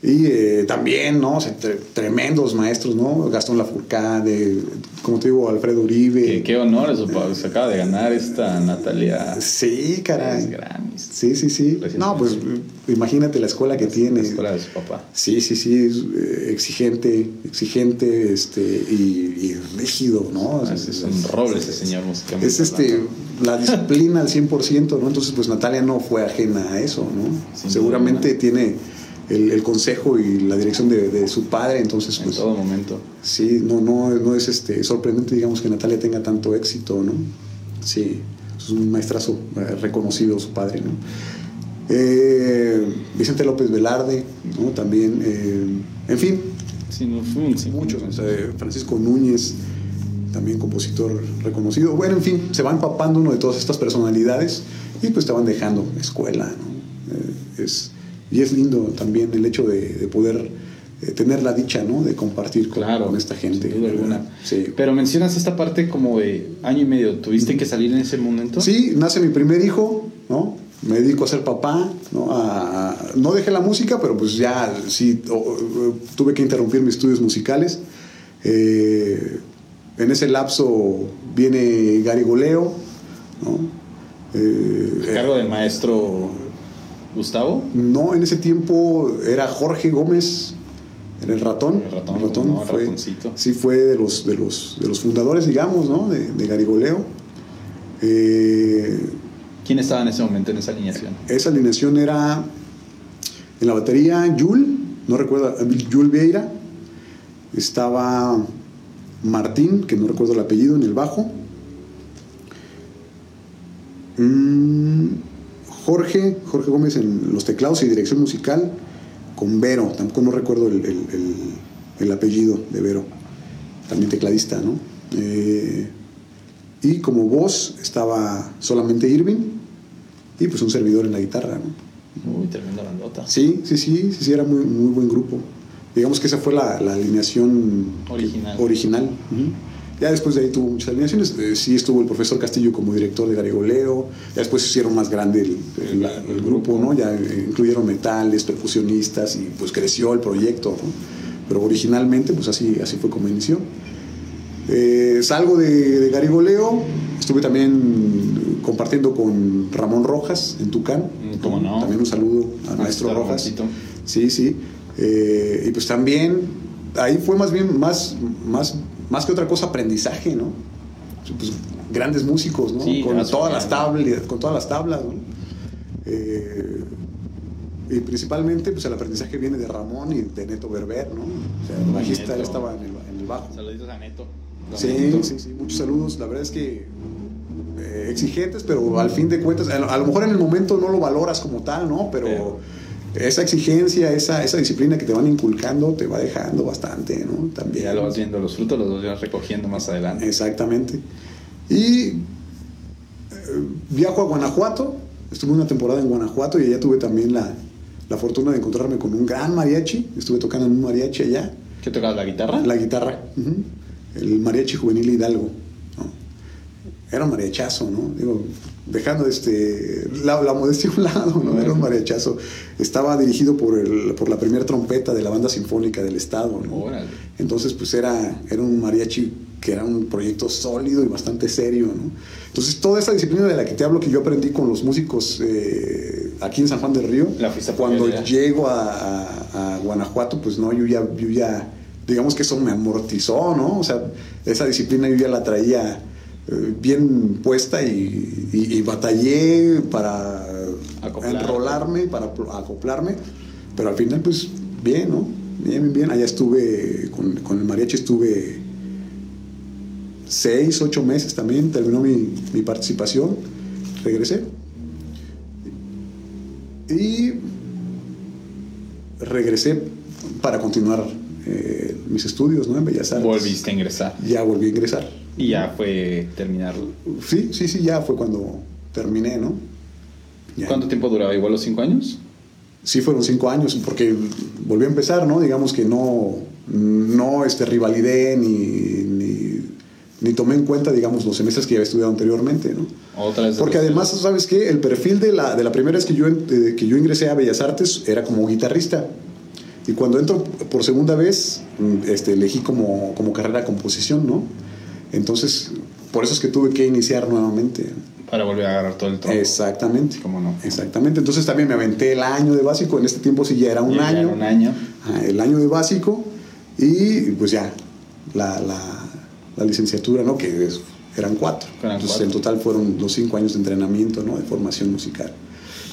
Y eh, también, ¿no? O sea, tre- tremendos maestros, ¿no? Gastón Lafourcade, como te digo, Alfredo Uribe. Qué, qué honor eso. Se acaba de ganar esta Natalia. Sí, caray. Grammys. Sí, sí, sí. No, pues imagínate la escuela que tiene. La escuela de su papá. Sí, sí, sí, es eh, exigente, exigente este, y, y rígido, ¿no? Ah, Es un roble ese señor musicalmente Es este, la disciplina al 100%, ¿no? Entonces, pues Natalia no fue ajena a eso, ¿no? Sin Seguramente tiene el, el consejo y la dirección de, de su padre, entonces, En pues todo momento. sí, no, no, no es este, sorprendente, digamos, que Natalia tenga tanto éxito, ¿no? Sí, es un maestrazo eh, reconocido su padre, ¿no? Eh, Vicente López Velarde, ¿no? También, eh, en fin, Sí, no, fue sí, muchos, un- o sea, Francisco Núñez, también compositor reconocido. Bueno, en fin, se va empapando uno de todas estas personalidades y pues te van dejando escuela, ¿no? Eh, es, y es lindo también el hecho de, de poder eh, tener la dicha, ¿no? De compartir con, Claro, con esta gente. sin duda alguna. Sí. Pero mencionas esta parte como de año y medio. ¿Tuviste que salir en ese momento? Sí, nace mi primer hijo, ¿no? Me dedico a ser papá, ¿no? A- a- no dejé la música, pero pues ya sí o- tuve que interrumpir mis estudios musicales. Eh, en ese lapso viene Gary Goleo, ¿no? Eh, ¿A cargo del maestro Gustavo? no, en ese tiempo era Jorge Gómez, era el ratón. El ratón, no, el fue- ratoncito. Sí, fue de los, de los, de los fundadores, digamos, ¿no? De, de Garigoleo. Eh, ¿Quién estaba en ese momento en esa alineación? esa alineación era en la batería Yul, no recuerdo, Yul Vieira. Estaba Martín, que no recuerdo el apellido, en el bajo. Mm, Jorge, Jorge Gómez en los teclados y dirección musical, con Vero, tampoco no recuerdo el, el- el- el apellido de Vero, también tecladista, ¿no? Eh, y como voz estaba solamente Irving y pues un servidor en la guitarra, ¿no? Uy, tremenda bandota. Sí, sí, sí, sí, sí, era muy, muy buen grupo. Digamos que esa fue la, la alineación Original. original. Ya después de ahí tuvo muchas alineaciones. Eh, sí estuvo el profesor Castillo como director de Garigoleo. Ya después se hicieron más grande el, grupo. ¿no? Ya eh, incluyeron metales, percusionistas y pues creció el proyecto, ¿no? Pero originalmente pues así, así fue como inició. Eh, salgo de, de Garigoleo, estuve también compartiendo con Ramón Rojas en Tucán. Mm, cómo no. También un saludo al Ah, maestro Rojas. Sí, sí. Eh, y pues también, ahí fue más bien, más, más, más que otra cosa, aprendizaje, ¿no? Pues, grandes músicos, ¿no? Sí, con, todas las tablas, con todas las tablas, ¿no? Eh, y principalmente, pues el aprendizaje viene de Ramón y de Neto Berber, ¿no? O sea, el bajista, él estaba en el, en el bajo. Saluditos a Neto. Sí, sí, sí, muchos saludos. La verdad es que eh, exigentes, pero al fin de cuentas, a lo, a lo mejor en el momento no lo valoras como tal, ¿no? Pero esa exigencia, esa, esa disciplina que te van inculcando, te va dejando bastante, ¿no? También. ya lo vas viendo, los frutos los vas recogiendo más adelante. Exactamente. Y eh, viajo a Guanajuato, estuve una temporada en Guanajuato y allá tuve también la, la fortuna de encontrarme con un gran mariachi. Estuve tocando en un mariachi allá. ¿Qué tocabas la guitarra? La guitarra, el mariachi juvenil Hidalgo. ¿no? Era un mariachazo, ¿no? Digo, dejando este, la, la modestia a un lado, ¿no? Era un mariachazo. Estaba dirigido por, el, por la primera trompeta de la banda sinfónica del Estado, ¿no? Órale. Entonces, pues era, era un mariachi que era un proyecto sólido y bastante serio, ¿no? Entonces, toda esa disciplina de la que te hablo que yo aprendí con los músicos eh, aquí en San Juan del Río, La cuando llego a, a- a Guanajuato, pues no, yo ya, yo ya, digamos que eso me amortizó, ¿no? O sea, esa disciplina yo ya la traía bien puesta y, y- y batallé para enrolarme, para pl- acoplarme, pero al final, pues bien, ¿no? Bien, bien, bien. Allá estuve, con, con el mariachi estuve seis, ocho meses también, terminó mi, mi participación, regresé. Y regresé para continuar eh, mis estudios ¿no? en Bellas Artes. Volviste a ingresar. Ya volví a ingresar. Y ya fue terminarlo. Sí, sí, sí, ya fue cuando terminé, ¿no? Ya. ¿Cuánto tiempo duraba? ¿Igual los cinco años? Sí, fueron cinco años, porque volví a empezar, ¿no? Digamos que no, no este, rivalidé ni, ni, ni tomé en cuenta, digamos, los semestres que ya había estudiado anteriormente, ¿no? Otra vez. Porque además, ¿sabes qué? El perfil de la, de la primera vez que yo, eh, que yo ingresé a Bellas Artes era como guitarrista. Y cuando entro por segunda vez, mm, este, elegí como, como carrera composición, ¿no? Entonces, por eso es que tuve que iniciar nuevamente. Para volver a agarrar todo el tronco. Exactamente. ¿Cómo no? Exactamente. Entonces también me aventé el año de básico. En este tiempo sí ya era un Ya año. era un año. Ajá, el año de básico. Y pues ya, la, la, la licenciatura, ¿no? Que es- eran cuatro. Eran Entonces cuatro. en total fueron los cinco años de entrenamiento, ¿no? De formación musical.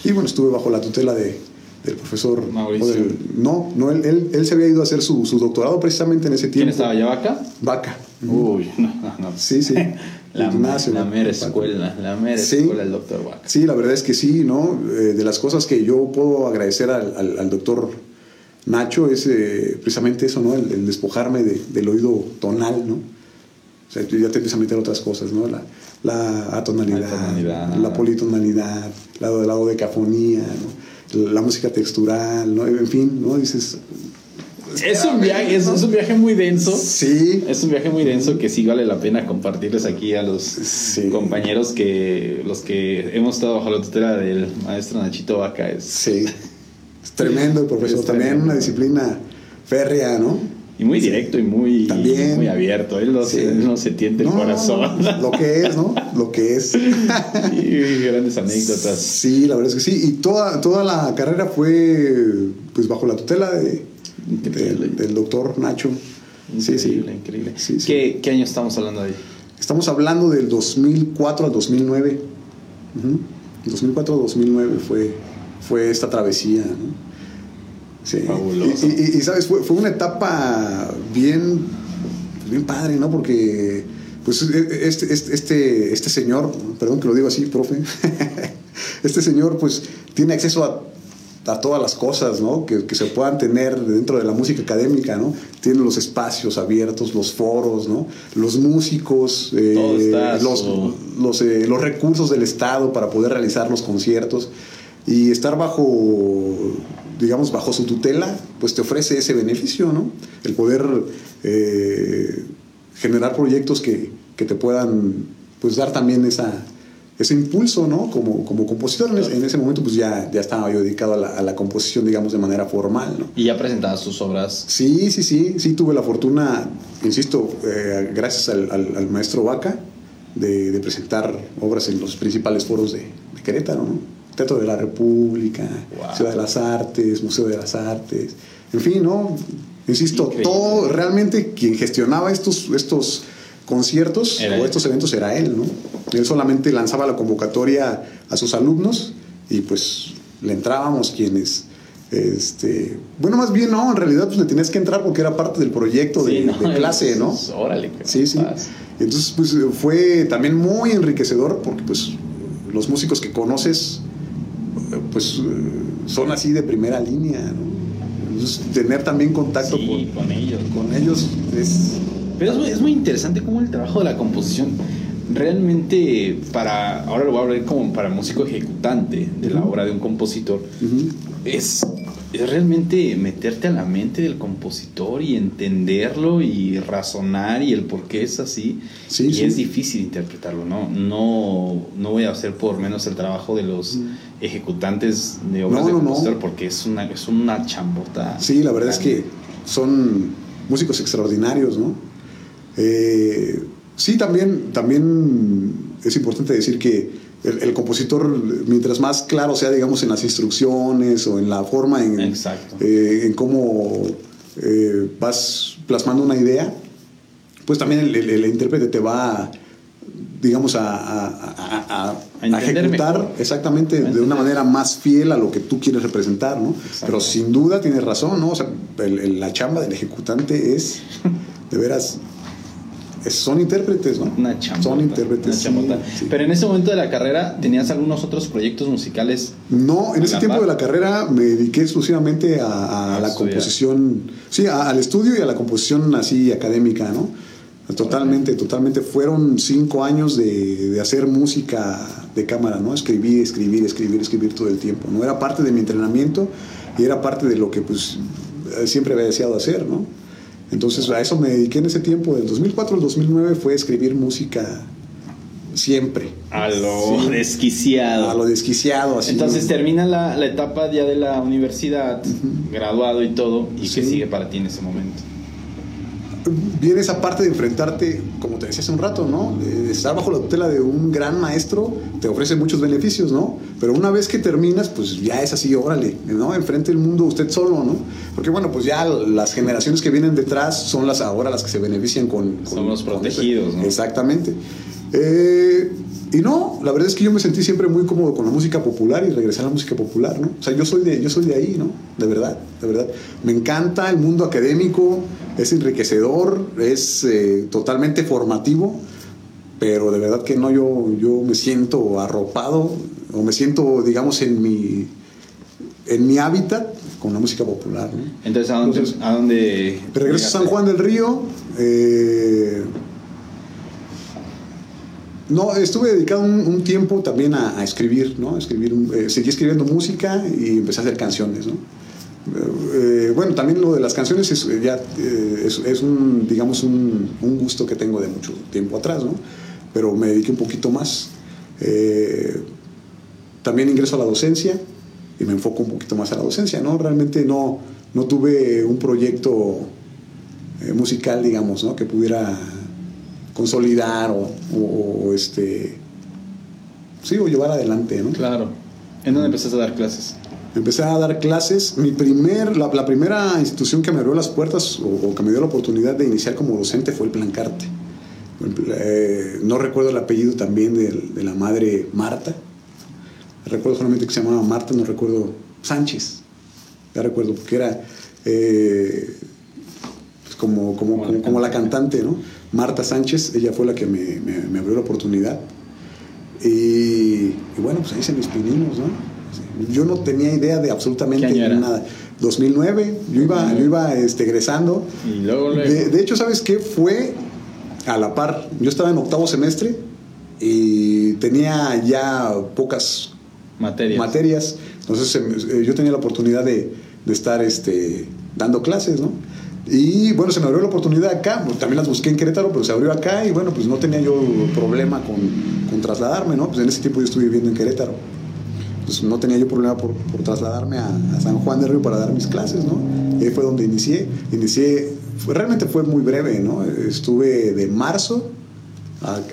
Y bueno, estuve bajo la tutela de, del profesor... Mauricio. del- no, no él, él, él se había ido a hacer su, su doctorado precisamente en ese tiempo. ¿Quién estaba allá acá? Vaca. Uy, no, no. (laughs) Sí, sí. La, Ignacio, la mera Vaca. escuela, la mera Sí. escuela del doctor Vaca. Sí, la verdad es que sí, ¿no? Eh, de las cosas que yo puedo agradecer al, al- al doctor Nacho es eh, precisamente eso, ¿no? El, el despojarme de- del oído tonal, ¿no? O sea, tú ya te empiezas a meter otras cosas, ¿no? La, la atonalidad, Atonalidad. la politonalidad, la, la dodecafonía, ¿no? La música textural, ¿no? En fin, ¿no? Dices... Es un viaje, es, es un viaje muy denso. Sí, Es un viaje muy denso que sí vale la pena compartirles aquí a los Sí. compañeros que los que hemos estado bajo la tutela del maestro Nachito Vaca. Es, sí. Es tremendo el profesor. Es También una disciplina férrea, ¿no? Y muy directo y muy, También. muy abierto. Él no, Sí. se, él no se tiente el No, corazón. lo que es, ¿no? Lo que es. (laughs) y grandes anécdotas. Sí, la verdad es que sí. Y toda, toda la carrera fue pues bajo la tutela de, Increíble. de- del doctor Nacho. Sí, sí. Increíble, increíble. Sí. ¿Qué, ¿Qué año estamos hablando ahí? Estamos hablando del 2004 al 2009. Ujú. 2004 al 2009 fue, fue esta travesía. ¿no? Sí. Fabuloso. Y, y- y, sabes, fue, fue una etapa bien, bien padre, ¿no? Porque pues e- este, este, este, este señor, perdón que lo digo así, profe, (laughs) este señor pues tiene acceso a, a todas las cosas, ¿no? Que, que se puedan tener dentro de la música académica, ¿no? Tiene los espacios abiertos, los foros, ¿no? Los músicos, eh, los, los, eh, los recursos del Estado para poder realizar los conciertos y estar bajo, digamos, bajo su tutela, pues te ofrece ese beneficio, ¿no? El poder eh, generar proyectos que, que te puedan, pues, dar también esa, ese impulso, ¿no? Como, como compositor, en ese, en ese momento, pues ya, ya estaba yo dedicado a la, a la composición, digamos, de manera formal, ¿no? Y ya presentabas tus obras. Sí, sí, sí, sí tuve la fortuna, insisto, eh, gracias al, al- al maestro Vaca, de, de presentar obras en los principales foros de, de Querétaro, ¿no? Teatro de la República, Wow. Ciudad de las Artes, Museo de las Artes, en fin, ¿no? Insisto, Increíble. todo, realmente quien gestionaba estos, estos conciertos Era o él. estos eventos era él, ¿no? Él solamente lanzaba la convocatoria a sus alumnos y pues le entrábamos quienes, este, bueno, más bien no, en realidad pues le tenías que entrar porque era parte del proyecto de, ¿no? (laughs) clase, ¿no? Es- Órale. qué Sí, sí. Entonces, pues fue también muy enriquecedor porque pues los músicos que conoces, pues eh, son así de primera línea, ¿no? Entonces, tener también contacto Sí, con ellos. con, ellos es... Pero es muy, es muy interesante cómo el trabajo de la composición realmente para, ahora lo voy a hablar como para músico ejecutante de la obra de un compositor, es, es realmente meterte a la mente del compositor y entenderlo y razonar y el por qué es así. Sí, y sí. es difícil interpretarlo, ¿no? No, no voy a hacer por menos el trabajo de los ejecutantes de obras No, de no. compositor porque es una, es una chambota. Sí, la verdad es que son músicos extraordinarios, ¿no? Eh, sí, también, también es importante decir que el, el compositor, mientras más claro sea, digamos, en las instrucciones o en la forma en, eh, en cómo eh, vas plasmando una idea, pues también el, el- el intérprete te va, digamos, a, a- a- ejecutar exactamente de una manera más fiel a lo que tú quieres representar, ¿no? Pero sin duda tienes razón, ¿no? O sea, la chamba del ejecutante es, de veras, son intérpretes, ¿no? Una. Son intérpretes. una sí. Pero en ese momento de la carrera, ¿tenías algunos otros proyectos musicales? No, en ¿A ese tiempo de la carrera me dediqué exclusivamente a, a A la estudiar. composición, sí, a- al estudio y a la composición así académica, ¿no? Totalmente, totalmente. Fueron cinco años de, de hacer música de cámara, ¿no? Escribir, escribir, escribir, escribir todo el tiempo, ¿no? Era parte de mi entrenamiento y era parte de lo que, pues, eh, siempre había deseado hacer, ¿no? Entonces, a eso me dediqué en ese tiempo, del 2004 al 2009 fue escribir música siempre. A lo desquiciado. A lo desquiciado. Así, Entonces termina la, la, etapa ya de la universidad, graduado y todo, y ¿qué sigue para ti en ese momento? Viene esa parte de enfrentarte, como te decía hace un rato, ¿no? De estar bajo la tutela de un gran maestro te ofrece muchos beneficios, ¿no? Pero una vez que terminas, pues ya es así, órale, ¿no? Enfrente el mundo usted solo, ¿no? Porque bueno, pues ya las generaciones que vienen detrás son las ahora las que se benefician con... con Somos protegidos, ¿no? Exactamente. Eh, y no, la verdad es que yo me sentí siempre muy cómodo con la música popular y regresar a la música popular, ¿no? O sea, yo soy de, yo soy de ahí, ¿no? De verdad, de verdad. Me encanta el mundo académico, es enriquecedor, es eh, totalmente formativo, pero de verdad que no, yo, yo me siento arropado o me siento, digamos, en mi, en mi hábitat con la música popular, ¿no? Entonces, ¿a dónde? ¿a dónde regreso a San Juan del Río. Eh, no, estuve dedicado un, tiempo también a, escribir, ¿no? escribir, eh, seguí escribiendo música y empecé a hacer canciones, ¿no? Eh, bueno, también lo de las canciones es, eh, ya, es, un, digamos, un, gusto que tengo de mucho tiempo atrás, ¿no? Pero me dediqué un poquito más. también ingreso a la docencia y me enfoco un poquito más a la docencia, ¿no? Realmente no, no tuve un proyecto musical, digamos, ¿no? Que pudiera consolidar o, este sí o llevar adelante ¿no? claro ¿en dónde empezaste a dar clases? empecé a dar clases mi primer la, primera institución que me abrió las puertas o, que me dio la oportunidad de iniciar como docente fue el Plancarte eh, no recuerdo el apellido también de, la madre Marta recuerdo solamente que se llamaba Marta no recuerdo Sánchez ya recuerdo porque era eh, pues como, como, como, la cantante, ¿no? Marta Sánchez, ella fue la que me, me, abrió la oportunidad. Y, bueno, pues ahí se mis pininos, ¿no? Yo no tenía idea de absolutamente nada. 2009, yo iba, yo iba este, egresando. Y luego, De, hecho, ¿sabes qué? Fue a la par. Yo estaba en octavo semestre y tenía ya pocas materias. materias. Entonces eh, yo tenía la oportunidad de, de estar este, dando clases, ¿no? Y bueno, se me abrió la oportunidad acá, también las busqué en Querétaro, pero se abrió acá y bueno, pues no tenía yo problema con, con trasladarme, ¿no? Pues en ese tiempo yo estuve viviendo en Querétaro. Pues no tenía yo problema por, por trasladarme a, San Juan de Río para dar mis clases, ¿no? Y ahí fue donde inicié. Inicié, realmente fue muy breve, ¿no? Estuve de marzo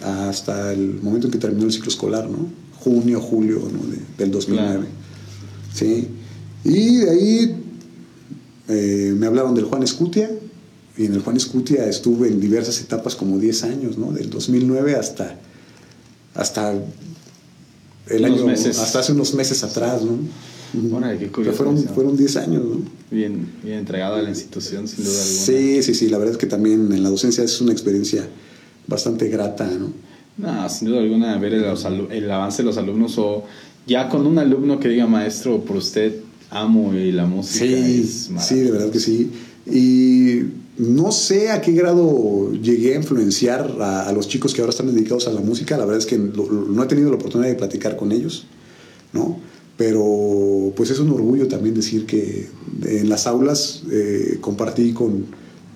hasta el momento en que terminó el ciclo escolar, ¿no? Junio, julio ¿no? del 2009. Sí. Y de ahí eh, me hablaron del Juan Escutia, y en el Juan Escutia estuve en diversas etapas, como 10 años, ¿no? Del 2009 hasta, hasta el año, hasta hace unos meses atrás, ¿no? fueron, fueron 10 años, ¿no? Bien, bien entregado a la institución, sin duda alguna. Sí, sí, sí, la verdad es que también en la docencia es una experiencia bastante grata, ¿no? No, sin duda alguna, ver el, el avance de los alumnos o ya con un alumno que diga maestro por usted amo y la música. Sí, sí, de verdad que sí. Y no sé a qué grado llegué a influenciar a, los chicos que ahora están dedicados a la música. La verdad es que no he tenido la oportunidad de platicar con ellos, ¿no? Pero pues es un orgullo también decir que en las aulas eh, compartí con,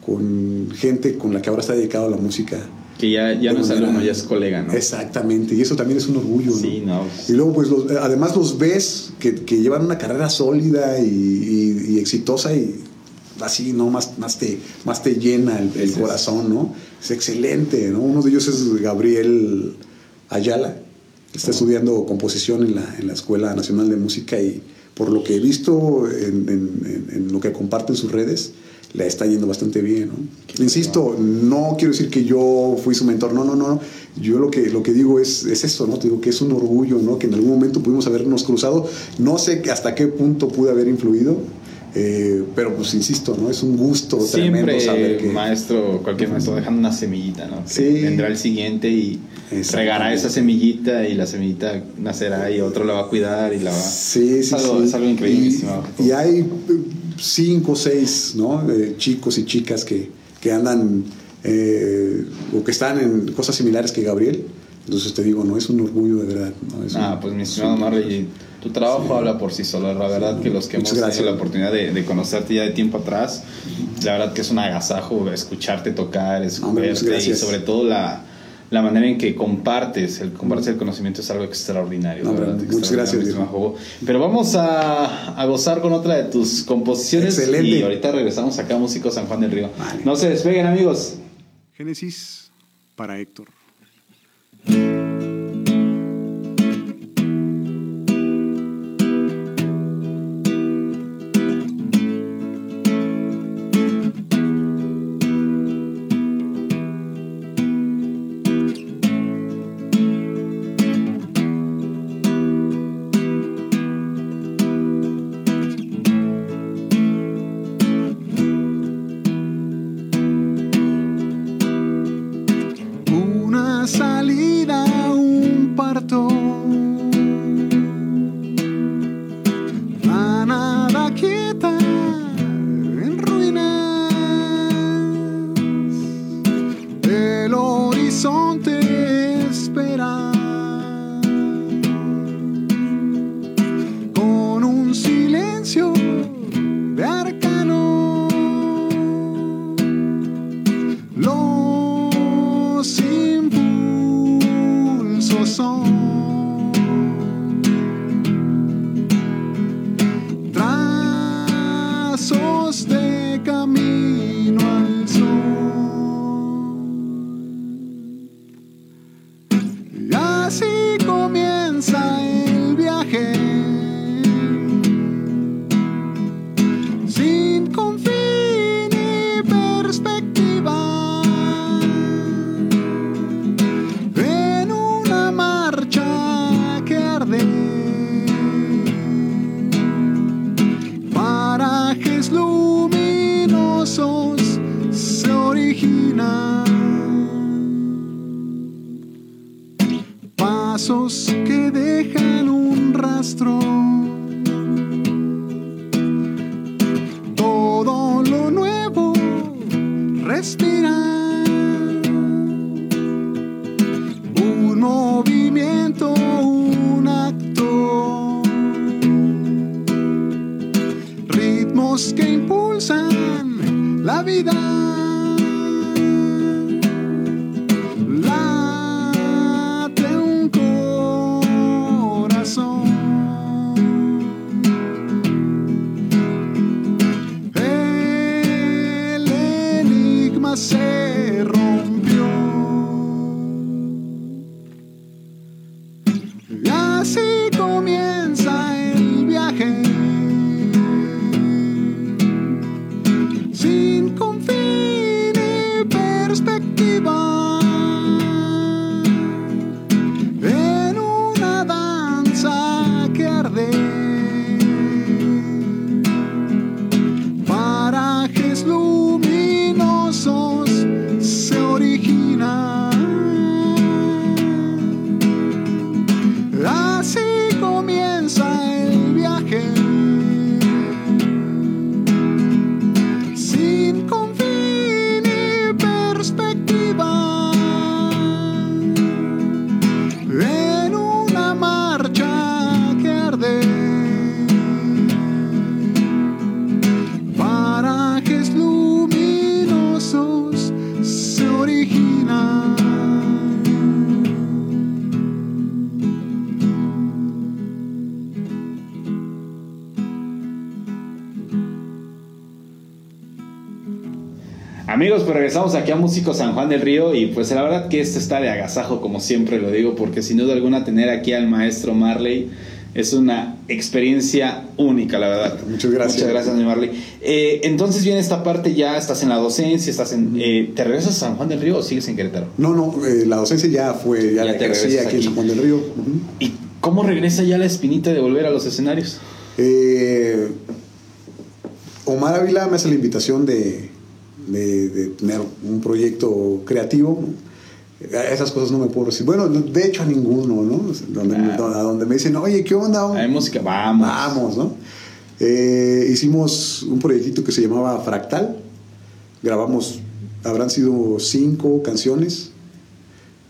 con gente con la que ahora está dedicado a la música que ya, ya no es alumno, ya es colega, ¿no? Exactamente, y eso también es un orgullo, ¿no? Sí, no. Y luego, pues, además los ves que, que, llevan una carrera sólida y, y, exitosa y así, ¿no? Más, más, te, más te llena el, corazón, ¿no? Es excelente, ¿no? Uno de ellos es Gabriel Ayala, que está estudiando composición en la, en la Escuela Nacional de Música y por lo que he visto en, en, en lo que comparte en sus redes, le está yendo bastante bien. ¿no? Insisto, no quiero decir que yo fui su mentor, no, no, no. Yo lo que, lo que digo es, es eso, ¿no? Te digo que es un orgullo, ¿no? Que en algún momento pudimos habernos cruzado. No sé hasta qué punto pude haber influido, eh, pero pues insisto, ¿no? Es un gusto Siempre tremendo saber que... maestro, cualquier maestro dejando una semillita, ¿no? Sí. vendrá el siguiente y regará esa semillita y la semillita nacerá y otro la va a cuidar y la va... Sí, sí, algo, sí. Es algo increíble, y, y hay cinco o seis ¿no? chicos y chicas que, que andan eh, o que están en cosas similares que Gabriel. Entonces te digo, no es un orgullo de verdad. ¿no? ah, pues mi estimado Marley, tu trabajo habla por sí solo. La verdad que los que hemos tenido la oportunidad de, de, conocerte ya de tiempo atrás, la verdad que es un agasajo escucharte tocar, escucharte y sobre todo la, la manera en que compartes, el compartir el conocimiento es algo extraordinario. No, verdad, muchas extraordinario, gracias. Pero vamos a, a gozar con otra de tus composiciones Excelente. y ahorita regresamos acá a Músico San Juan del Río. Vale. No se despeguen amigos. Génesis para Héctor. Regresamos aquí a Músico San Juan del Río y pues la verdad que esto está de agasajo como siempre lo digo porque sin duda alguna tener aquí al maestro Marley es una experiencia única, la verdad. Muchas gracias. Muchas gracias, mi Marley. Eh, entonces viene esta parte ya, estás en la docencia, estás en... eh, ¿Te regresas a San Juan del Río o sigues en Querétaro? No, no, eh, la docencia ya fue, ya, Ya la te regresas aquí en. San Juan del Río. ¿Y cómo regresa ya la espinita de volver a los escenarios? Eh, Omar Ávila me hace la invitación de, de- de tener un proyecto creativo. Esas cosas no me puedo decir. Bueno, de hecho a ninguno, ¿no? Donde, Claro. a donde me dicen, oye, ¿qué onda? Hay música, vamos. Vamos, ¿no? Eh, hicimos un proyectito que se llamaba Fractal. Grabamos, habrán sido cinco canciones.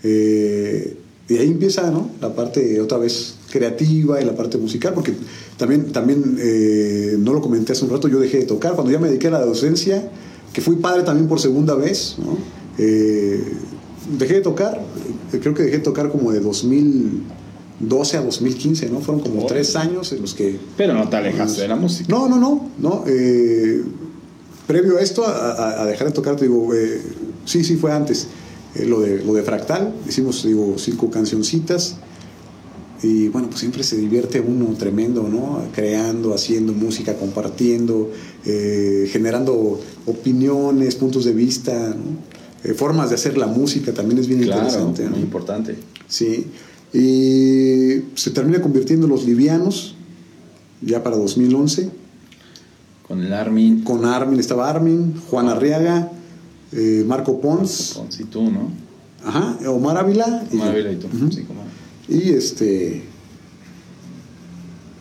Eh, y ahí empieza, ¿no? La parte otra vez creativa y la parte musical, porque también, también eh, no lo comenté hace un rato, yo dejé de tocar. Cuando ya me dediqué a la docencia, que fui padre también por segunda vez, ¿no? Eh, dejé de tocar, eh, creo que dejé de tocar como de 2012 a 2015, ¿no? Fueron como Oh. tres años en los que... Pero no te alejaste de la música. No, no, no, no. eh, previo a esto, a, dejar de tocar, te digo, eh, sí, sí, fue antes. Lo, de, lo de Fractal, hicimos, digo, cinco cancioncitas. Y bueno, pues siempre se divierte uno tremendo, ¿no? Creando, haciendo música, compartiendo, eh, generando opiniones, puntos de vista, ¿no? Eh, formas de hacer la música también es bien Claro, interesante. ¿no? muy importante. Sí. Y se termina convirtiendo en Los Livianos, ya para 2011. Con el Armin, Con Armin estaba Armin, Juan Arriaga, eh, Marco Pons, con si tú, ¿no? ajá, Omar Ávila. y yo. Maravilla y tú. Ujú. Sí, como. Y este.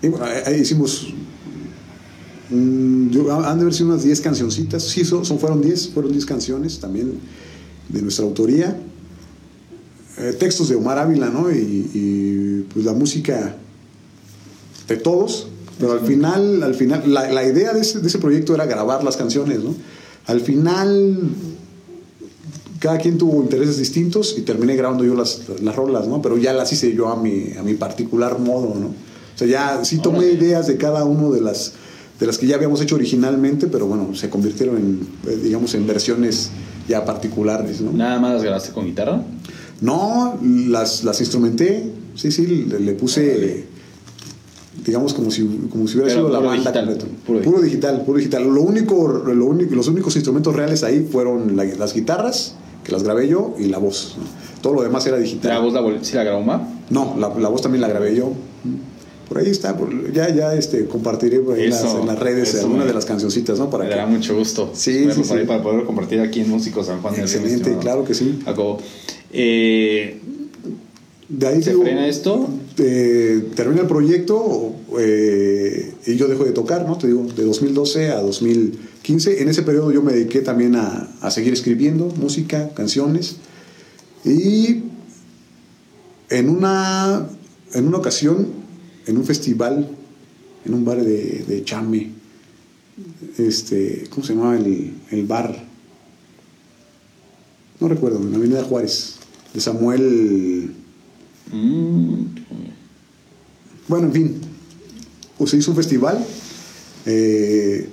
y bueno, ahí- hicimos. mm, yo- han de haber sido unas 10 cancioncitas. Sí, son, son- fueron 10, fueron 10 canciones también de nuestra autoría. Eh, textos de Omar Ávila, ¿no? Y, y, pues la música de todos. Pero al final, al final, la, la idea de ese, de ese proyecto era grabar las canciones, ¿no? Al final, cada quien tuvo intereses distintos y terminé grabando yo las, las rolas, ¿no? Pero ya las hice yo a mi, a mi particular modo, ¿no? O sea, ya sí tomé Órale. ideas de cada uno de las, de las que ya habíamos hecho originalmente, pero bueno, se convirtieron en, eh, digamos, en versiones ya particulares, ¿no? Nada más las grabaste con guitarra. No, las, las instrumenté, sí, sí, le, le puse, digamos, como si, como si hubiera Pero sido la banda digital, completa. puro Puro, digital, puro digital. Lo único, lo único, los únicos instrumentos reales ahí fueron la- las guitarras, que las grabé yo, y la voz. Todo lo demás era digital. ¿La voz la, sí la grabó Mar? No, la, la voz también la grabé yo. Por ahí está, por- ya, ya este, compartiré por ahí en las, Eso, en las redes algunas me- de las cancioncitas, ¿no? Para Me que, dará mucho gusto. Sí, sí, sí. Para poder compartir aquí en Músicos San Juan Río, Excelente, estimado claro que sí. Jacobo. Eh, De ahí ¿Se digo, frena esto? eh, termina el proyecto eh, y yo dejo de tocar, ¿no? Te digo, de 2012 a 2015. En ese periodo yo me dediqué también a, a seguir escribiendo música, canciones. Y en una, en una ocasión, en un festival, en un bar de, de Chame, este, ¿cómo se llamaba el, el bar? No recuerdo, en la Avenida Juárez, de Samuel. Mm, Bueno, en fin, pues se hizo un festival eh,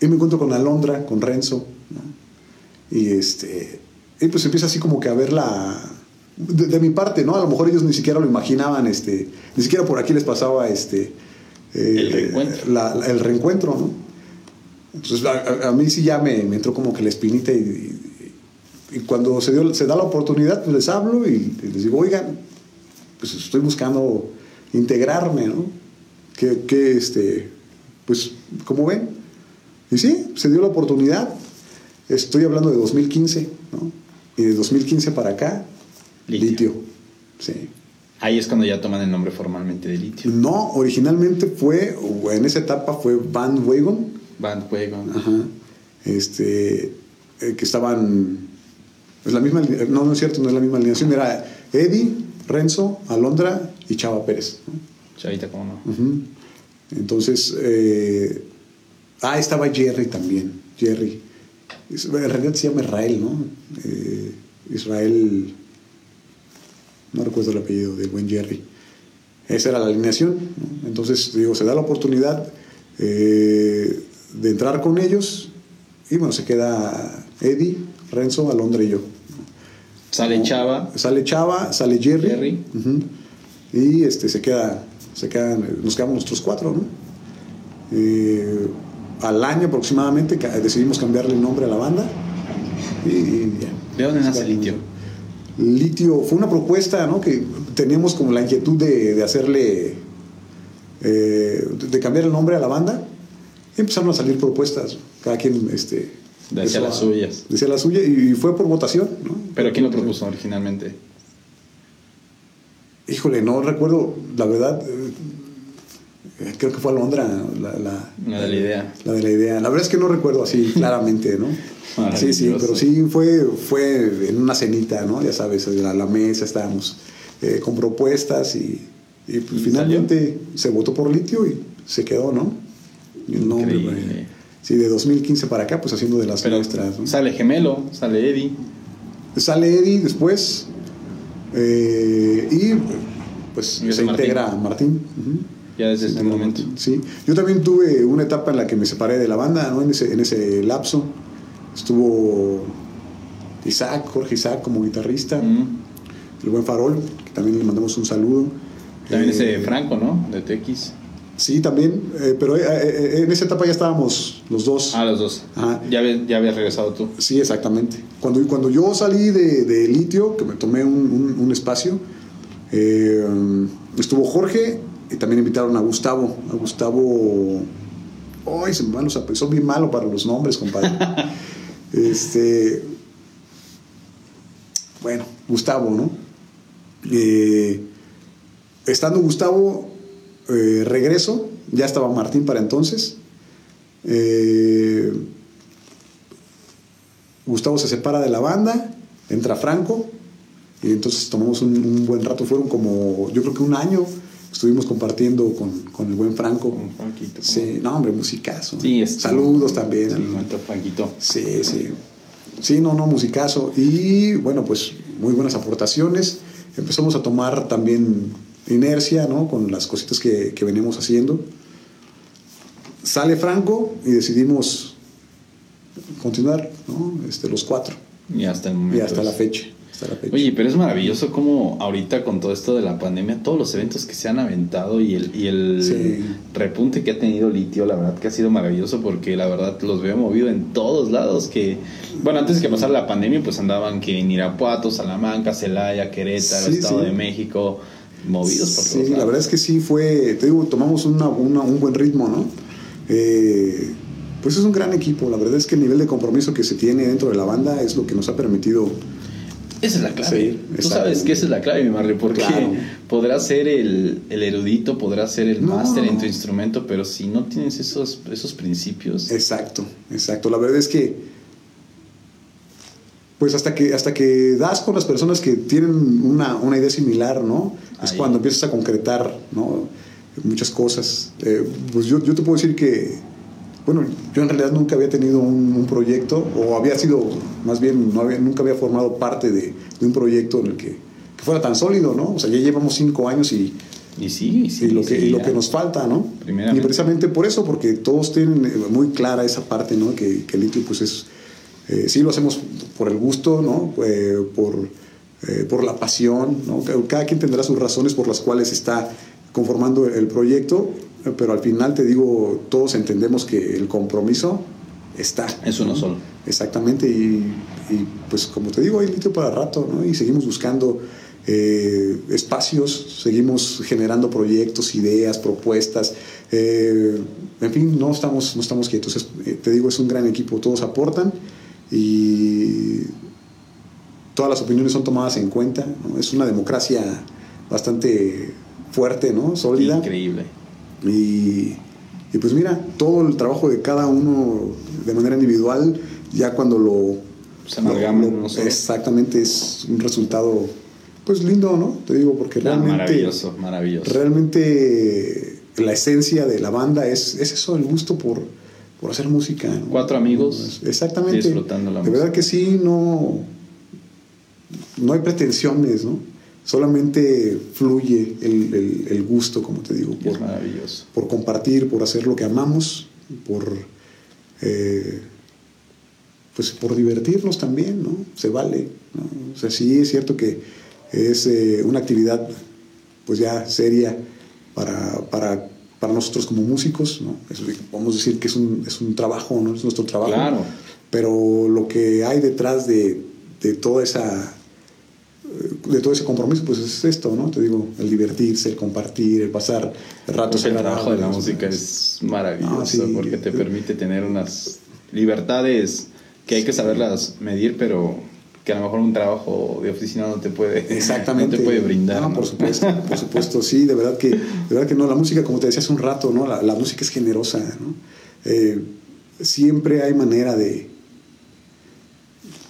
y me encuentro con Alondra, con Renzo, ¿no? y este, y pues empieza así como que a ver la, de, de mi parte, ¿no? A lo mejor ellos ni siquiera lo imaginaban, este, ni siquiera por aquí les pasaba este, eh, El reencuentro. la- la- el reencuentro, ¿no? Entonces a, a- a mí sí ya me, me entró como que la espinita y, y- y cuando se, dio, se da la oportunidad, pues les hablo y les digo, oigan, pues estoy buscando integrarme, ¿no? Que, que, este, pues, como ven. Y sí, se dio la oportunidad. Estoy hablando de 2015, ¿no? Y de 2015 para acá, Litio. litio. Sí. ahí es cuando ya toman el nombre formalmente de litio. No, originalmente fue, en esa etapa fue Bandwagon, Bandwagon. Ajá. Este, eh, que estaban, es la misma, no, no es cierto, no es la misma alineación, era Eddie, Renzo, Alondra y Chava Pérez. ¿no? Chavita, ¿cómo no? Entonces, eh, ah, estaba Jerry también, Jerry. Es- En realidad se llama Israel, ¿no? Eh, Israel, no recuerdo el apellido del buen Jerry. Esa era la alineación. ¿no? Entonces, digo, se da la oportunidad eh, de entrar con ellos y bueno, se queda Eddie, Renzo, Alondra y yo. Sale Chava. Sale Chava, sale Jerry. Y este, se queda, se quedan, nos quedamos nosotros cuatro, ¿no? Eh, al año aproximadamente decidimos cambiarle el nombre a la banda. Y, y ya. ¿De dónde nace Litio? Litio fue una propuesta, ¿no? Que teníamos como la inquietud de, de hacerle, eh, de- de cambiar el nombre a la banda. Y empezaron a salir propuestas. Cada quien, este, Decía las suyas. Decía la suya y fue por votación, ¿no? ¿Pero quién lo propuso originalmente? Híjole, no recuerdo, la verdad, eh, creo que fue Alondra la, la, La de la idea. La de la idea. La verdad es que no recuerdo así (laughs) claramente, ¿no? Sí, sí, pero sí fue, fue en una cenita, ¿no? Ya sabes, la, la mesa estábamos eh, con propuestas y, y, pues ¿Y finalmente se votó por litio y se quedó, ¿no? Y el nombre. Sí, de 2015 para acá, pues haciendo de las Pero nuestras, ¿no? sale Gemelo, sale Eddie. Sale Eddie después. eh, y pues Y se Martín. integra Martín. Ya desde ese momento. Sí, yo también tuve una etapa en la que me separé de la banda, ¿no? En ese, en ese lapso. Estuvo Isaac, Jorge Isaac como guitarrista, el buen Farol, que también le mandamos un saludo. También Eh, ese Franco, ¿no? De TX. Sí, también, eh, pero eh, eh, en esa etapa ya estábamos los dos. Ah, los dos. Ajá. Ya, habías- ya habías regresado tú. Sí, exactamente. Cuando, cuando yo salí de, de litio, que me tomé un, un- un espacio, eh, estuvo Jorge y también invitaron a Gustavo. A Gustavo. Ay, se me van los apellidos. Soy bien malo para los nombres, compadre. (laughs) este. Bueno, Gustavo, ¿no? Estando Gustavo, eh, regreso. Ya estaba Martín para entonces. Eh, Gustavo se separa de la banda, entra Franco, y entonces tomamos un, un buen rato. Fueron como, yo creo que un año estuvimos compartiendo con, con el buen Franco. Con Franquito, ¿cómo? Sí, no, hombre, musicazo. Sí, es- Saludos también. Sí, al- momento Franquito. Sí, sí. Sí, no, no, musicazo. Y bueno, pues muy buenas aportaciones. Empezamos a tomar también inercia, ¿no? Con las cositas que, que venimos haciendo. Sale Franco y decidimos continuar, ¿no? Este, los cuatro. Y hasta el momento. Y hasta la es- fecha. Hasta la fecha. Oye, pero es maravilloso como ahorita con todo esto de la pandemia, todos los eventos que se han aventado y el, y el Sí. repunte que ha tenido Litio, la verdad que ha sido maravilloso porque la verdad los veo movido en todos lados. Que, bueno, antes que pasara la pandemia, pues andaban que en Irapuato, Salamanca, Celaya, Querétaro, Sí, Estado sí. de México, movidos por Sí, la verdad es que sí fue, te digo, tomamos una- una- un buen ritmo, ¿no? Eh, pues es un gran equipo, la verdad es que el nivel de compromiso que se tiene dentro de la banda es lo que nos ha permitido Esa es la clave. Sí, Tú sabes que esa es la clave, mi Marley, porque Claro. podrás ser el, el erudito, podrás ser el No, máster en tu instrumento, pero si no tienes esos, esos principios, Exacto, exacto. La verdad es que, pues hasta que, hasta que das con las personas que tienen una, una idea similar, ¿no? Es cuando empiezas a concretar, ¿no? Muchas cosas. Eh, pues yo, yo te puedo decir que, bueno, yo en realidad nunca había tenido un, un proyecto, o había sido, más bien, no había, nunca había formado parte de, de un proyecto en el que, que fuera tan sólido, ¿no? O sea, ya llevamos cinco años y, y sí, y sí, y lo que, sí, y lo que nos falta, ¿no? Y precisamente por eso, porque todos tienen eh, muy clara esa parte, ¿no? Que, que el litio, pues es, eh, sí lo hacemos por el gusto, ¿no? Eh, por, eh, por la pasión, ¿no? Cada- quien tendrá sus razones por las cuales está conformando el proyecto, pero al final te digo, todos entendemos que el compromiso está. Es uno ¿no? solo. Exactamente, y, y, pues como te digo, hay litio para rato, ¿no? Y seguimos buscando eh, espacios, seguimos generando proyectos, ideas, propuestas. eh, en fin, no estamos, no estamos quietos. Es- te digo, es un gran equipo, todos aportan y todas las opiniones son tomadas en cuenta. ¿no? Es una democracia bastante fuerte, ¿no? Sólida. Increíble. Y, y pues mira, todo el trabajo de cada uno de manera individual, ya cuando lo... Se. Exactamente, es un resultado pues lindo, ¿no? Te digo, porque Ah, realmente... maravilloso, maravilloso. Realmente la esencia de la banda es, es eso, el gusto por, por hacer música. ¿no? Cuatro amigos Exactamente. disfrutando la de verdad que sí, no, no hay pretensiones, ¿no? Solamente fluye el, el- el gusto, como te digo, Y es por, maravilloso. por compartir, por hacer lo que amamos, por eh, pues por divertirnos también, ¿no? Se vale, ¿no? O sea, sí es cierto que es eh, una actividad pues ya seria para, para, para nosotros como músicos, ¿no? Vamos a decir que es un, es un trabajo, ¿no? Es nuestro trabajo. Claro. Pero lo que hay detrás de, de toda esa de todo ese compromiso, pues es esto, ¿no? Te digo, el divertirse, el compartir, el pasar ratos Pues el trabajo de la música es maravilloso Ah, sí. porque te permite tener unas libertades que hay que saberlas medir, pero que a lo mejor un trabajo de oficina no te puede, Exactamente. (laughs) no te puede brindar. No, ¿no? por supuesto, por supuesto, sí, de verdad que, de verdad que no, la música, como te decía hace un rato, ¿no? La, la música es generosa, ¿no? Eh, siempre hay manera de,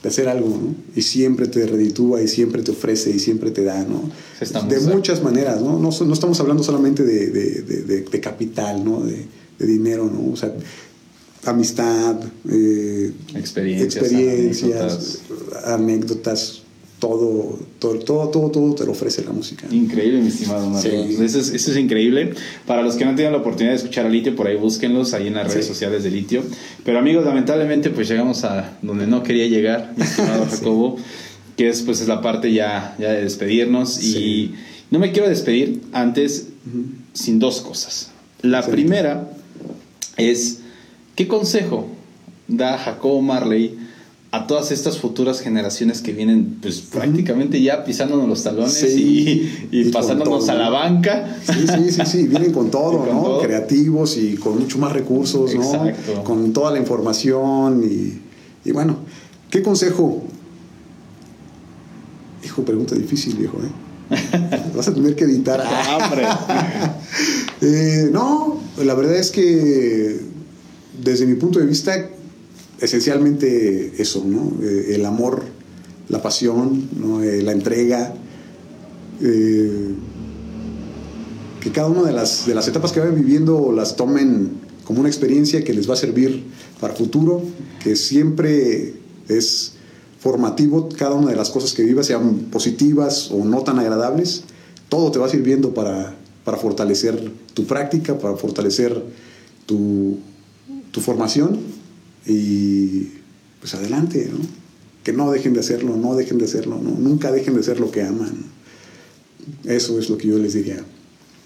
de hacer algo, ¿no? Y siempre te reditúa y siempre te ofrece y siempre te da, ¿no? Estamos de muchas maneras, ¿no? No, no estamos hablando solamente de, de- de- de- capital, ¿no? De, de dinero, ¿no? O sea, amistad, eh, experiencias, experiencias anécdotas. todo, todo, todo, todo, todo te lo ofrece la música. Increíble, mi estimado Mario. Eso, es, eso, es, increíble. Para los que no tienen la oportunidad de escuchar a Litio, por ahí búsquenlos, ahí en las redes sociales de Litio. Pero amigos, lamentablemente, pues llegamos a donde no quería llegar, mi estimado (laughs) Jacobo, que es pues es la parte ya, ya de despedirnos. Y no me quiero despedir antes sin dos cosas. La primera es, ¿qué consejo da Jacobo Marley a todas estas futuras generaciones que vienen pues prácticamente ya pisándonos los talones y, pasándonos a la banca. Sí, sí, sí, sí, vienen con todo, ¿no? Creativos y con mucho más recursos, ¿no? Con toda la información y, bueno, ¿qué consejo? Hijo, pregunta difícil, viejo, ¿eh? (laughs) Vas a tener que editar. ¡Ah, (laughs) eh, no, la verdad es que desde mi punto de vista esencialmente eso, ¿no? Eh, el amor, la pasión, ¿no? Eh, la entrega. Eh, que cada una de las, de las etapas que vayan viviendo las tomen como una experiencia que les va a servir para futuro, que siempre es formativo, cada una de las cosas que vivas, sean positivas o no tan agradables, todo te va sirviendo para, para fortalecer tu práctica, para fortalecer tu, tu formación y pues adelante, ¿no? Que no dejen de hacerlo, no dejen de hacerlo, ¿no? Nunca dejen de hacer lo que aman. Eso es lo que yo les diría.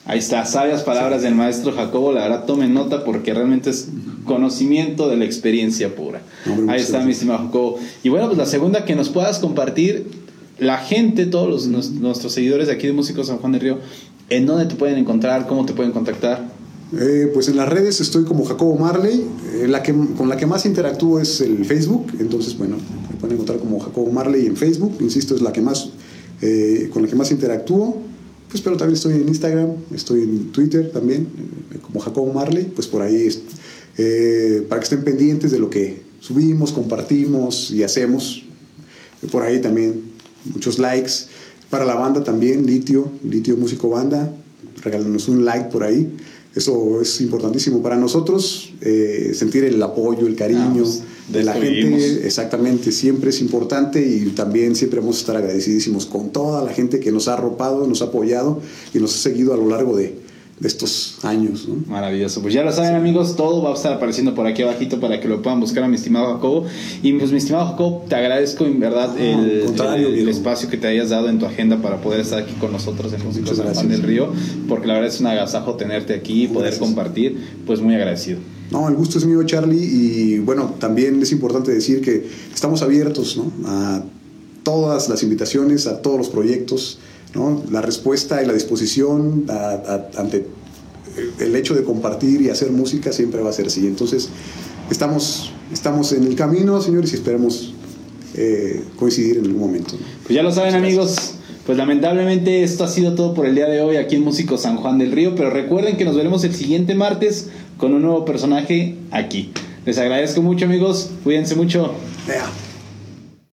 Ahí está, sabias palabras del maestro Jacobo, la verdad tomen nota porque realmente es conocimiento de la experiencia pura. Ahí está, mi estimado Jacobo. Y bueno, pues la segunda que nos puedas compartir, la gente, todos nuestros seguidores de aquí de Músicos San Juan del Río, ¿en dónde te pueden encontrar? ¿Cómo te pueden contactar? Eh, pues en las redes estoy como Jacobo Marley, eh, la que, con la que más interactúo es el Facebook, entonces bueno, me pueden encontrar como Jacobo Marley en Facebook, insisto, es la que más, eh, con la que más interactúo, pues pero también estoy en Instagram, estoy en Twitter también, como Jacobo Marley, pues por ahí, para que estén pendientes de lo que subimos, compartimos y hacemos, por ahí también muchos likes, para la banda también, Litio, Litio Músico Banda, regálanos un like por ahí. Eso es importantísimo para nosotros, eh, sentir el apoyo, el cariño ah, pues, de la gente. Exactamente, siempre es importante y también siempre vamos a estar agradecidísimos con toda la gente que nos ha arropado, nos ha apoyado y nos ha seguido a lo largo de, de estos años. Maravilloso. Pues ya lo saben amigos, todo va a estar apareciendo por aquí abajito para que lo puedan buscar a mi estimado Jacobo. Y pues mi estimado Jacobo, te agradezco en verdad el, espacio que te hayas dado en tu agenda para poder estar aquí con nosotros en Músicos San Juan del Río, porque la verdad es un agasajo tenerte aquí y poder compartir, pues muy agradecido. No, el gusto es mío, Charlie, y bueno, también es importante decir que estamos abiertos a todas las invitaciones, a todos los proyectos la respuesta y la disposición ante el hecho de compartir y hacer música siempre va a ser así. Entonces, estamos, estamos en el camino, señores, y esperemos eh, coincidir en algún momento. Pues ya lo saben, amigos. Pues lamentablemente esto ha sido todo por el día de hoy aquí en Músico San Juan del Río, pero recuerden que nos veremos el siguiente martes con un nuevo personaje aquí. Les agradezco mucho amigos, cuídense mucho.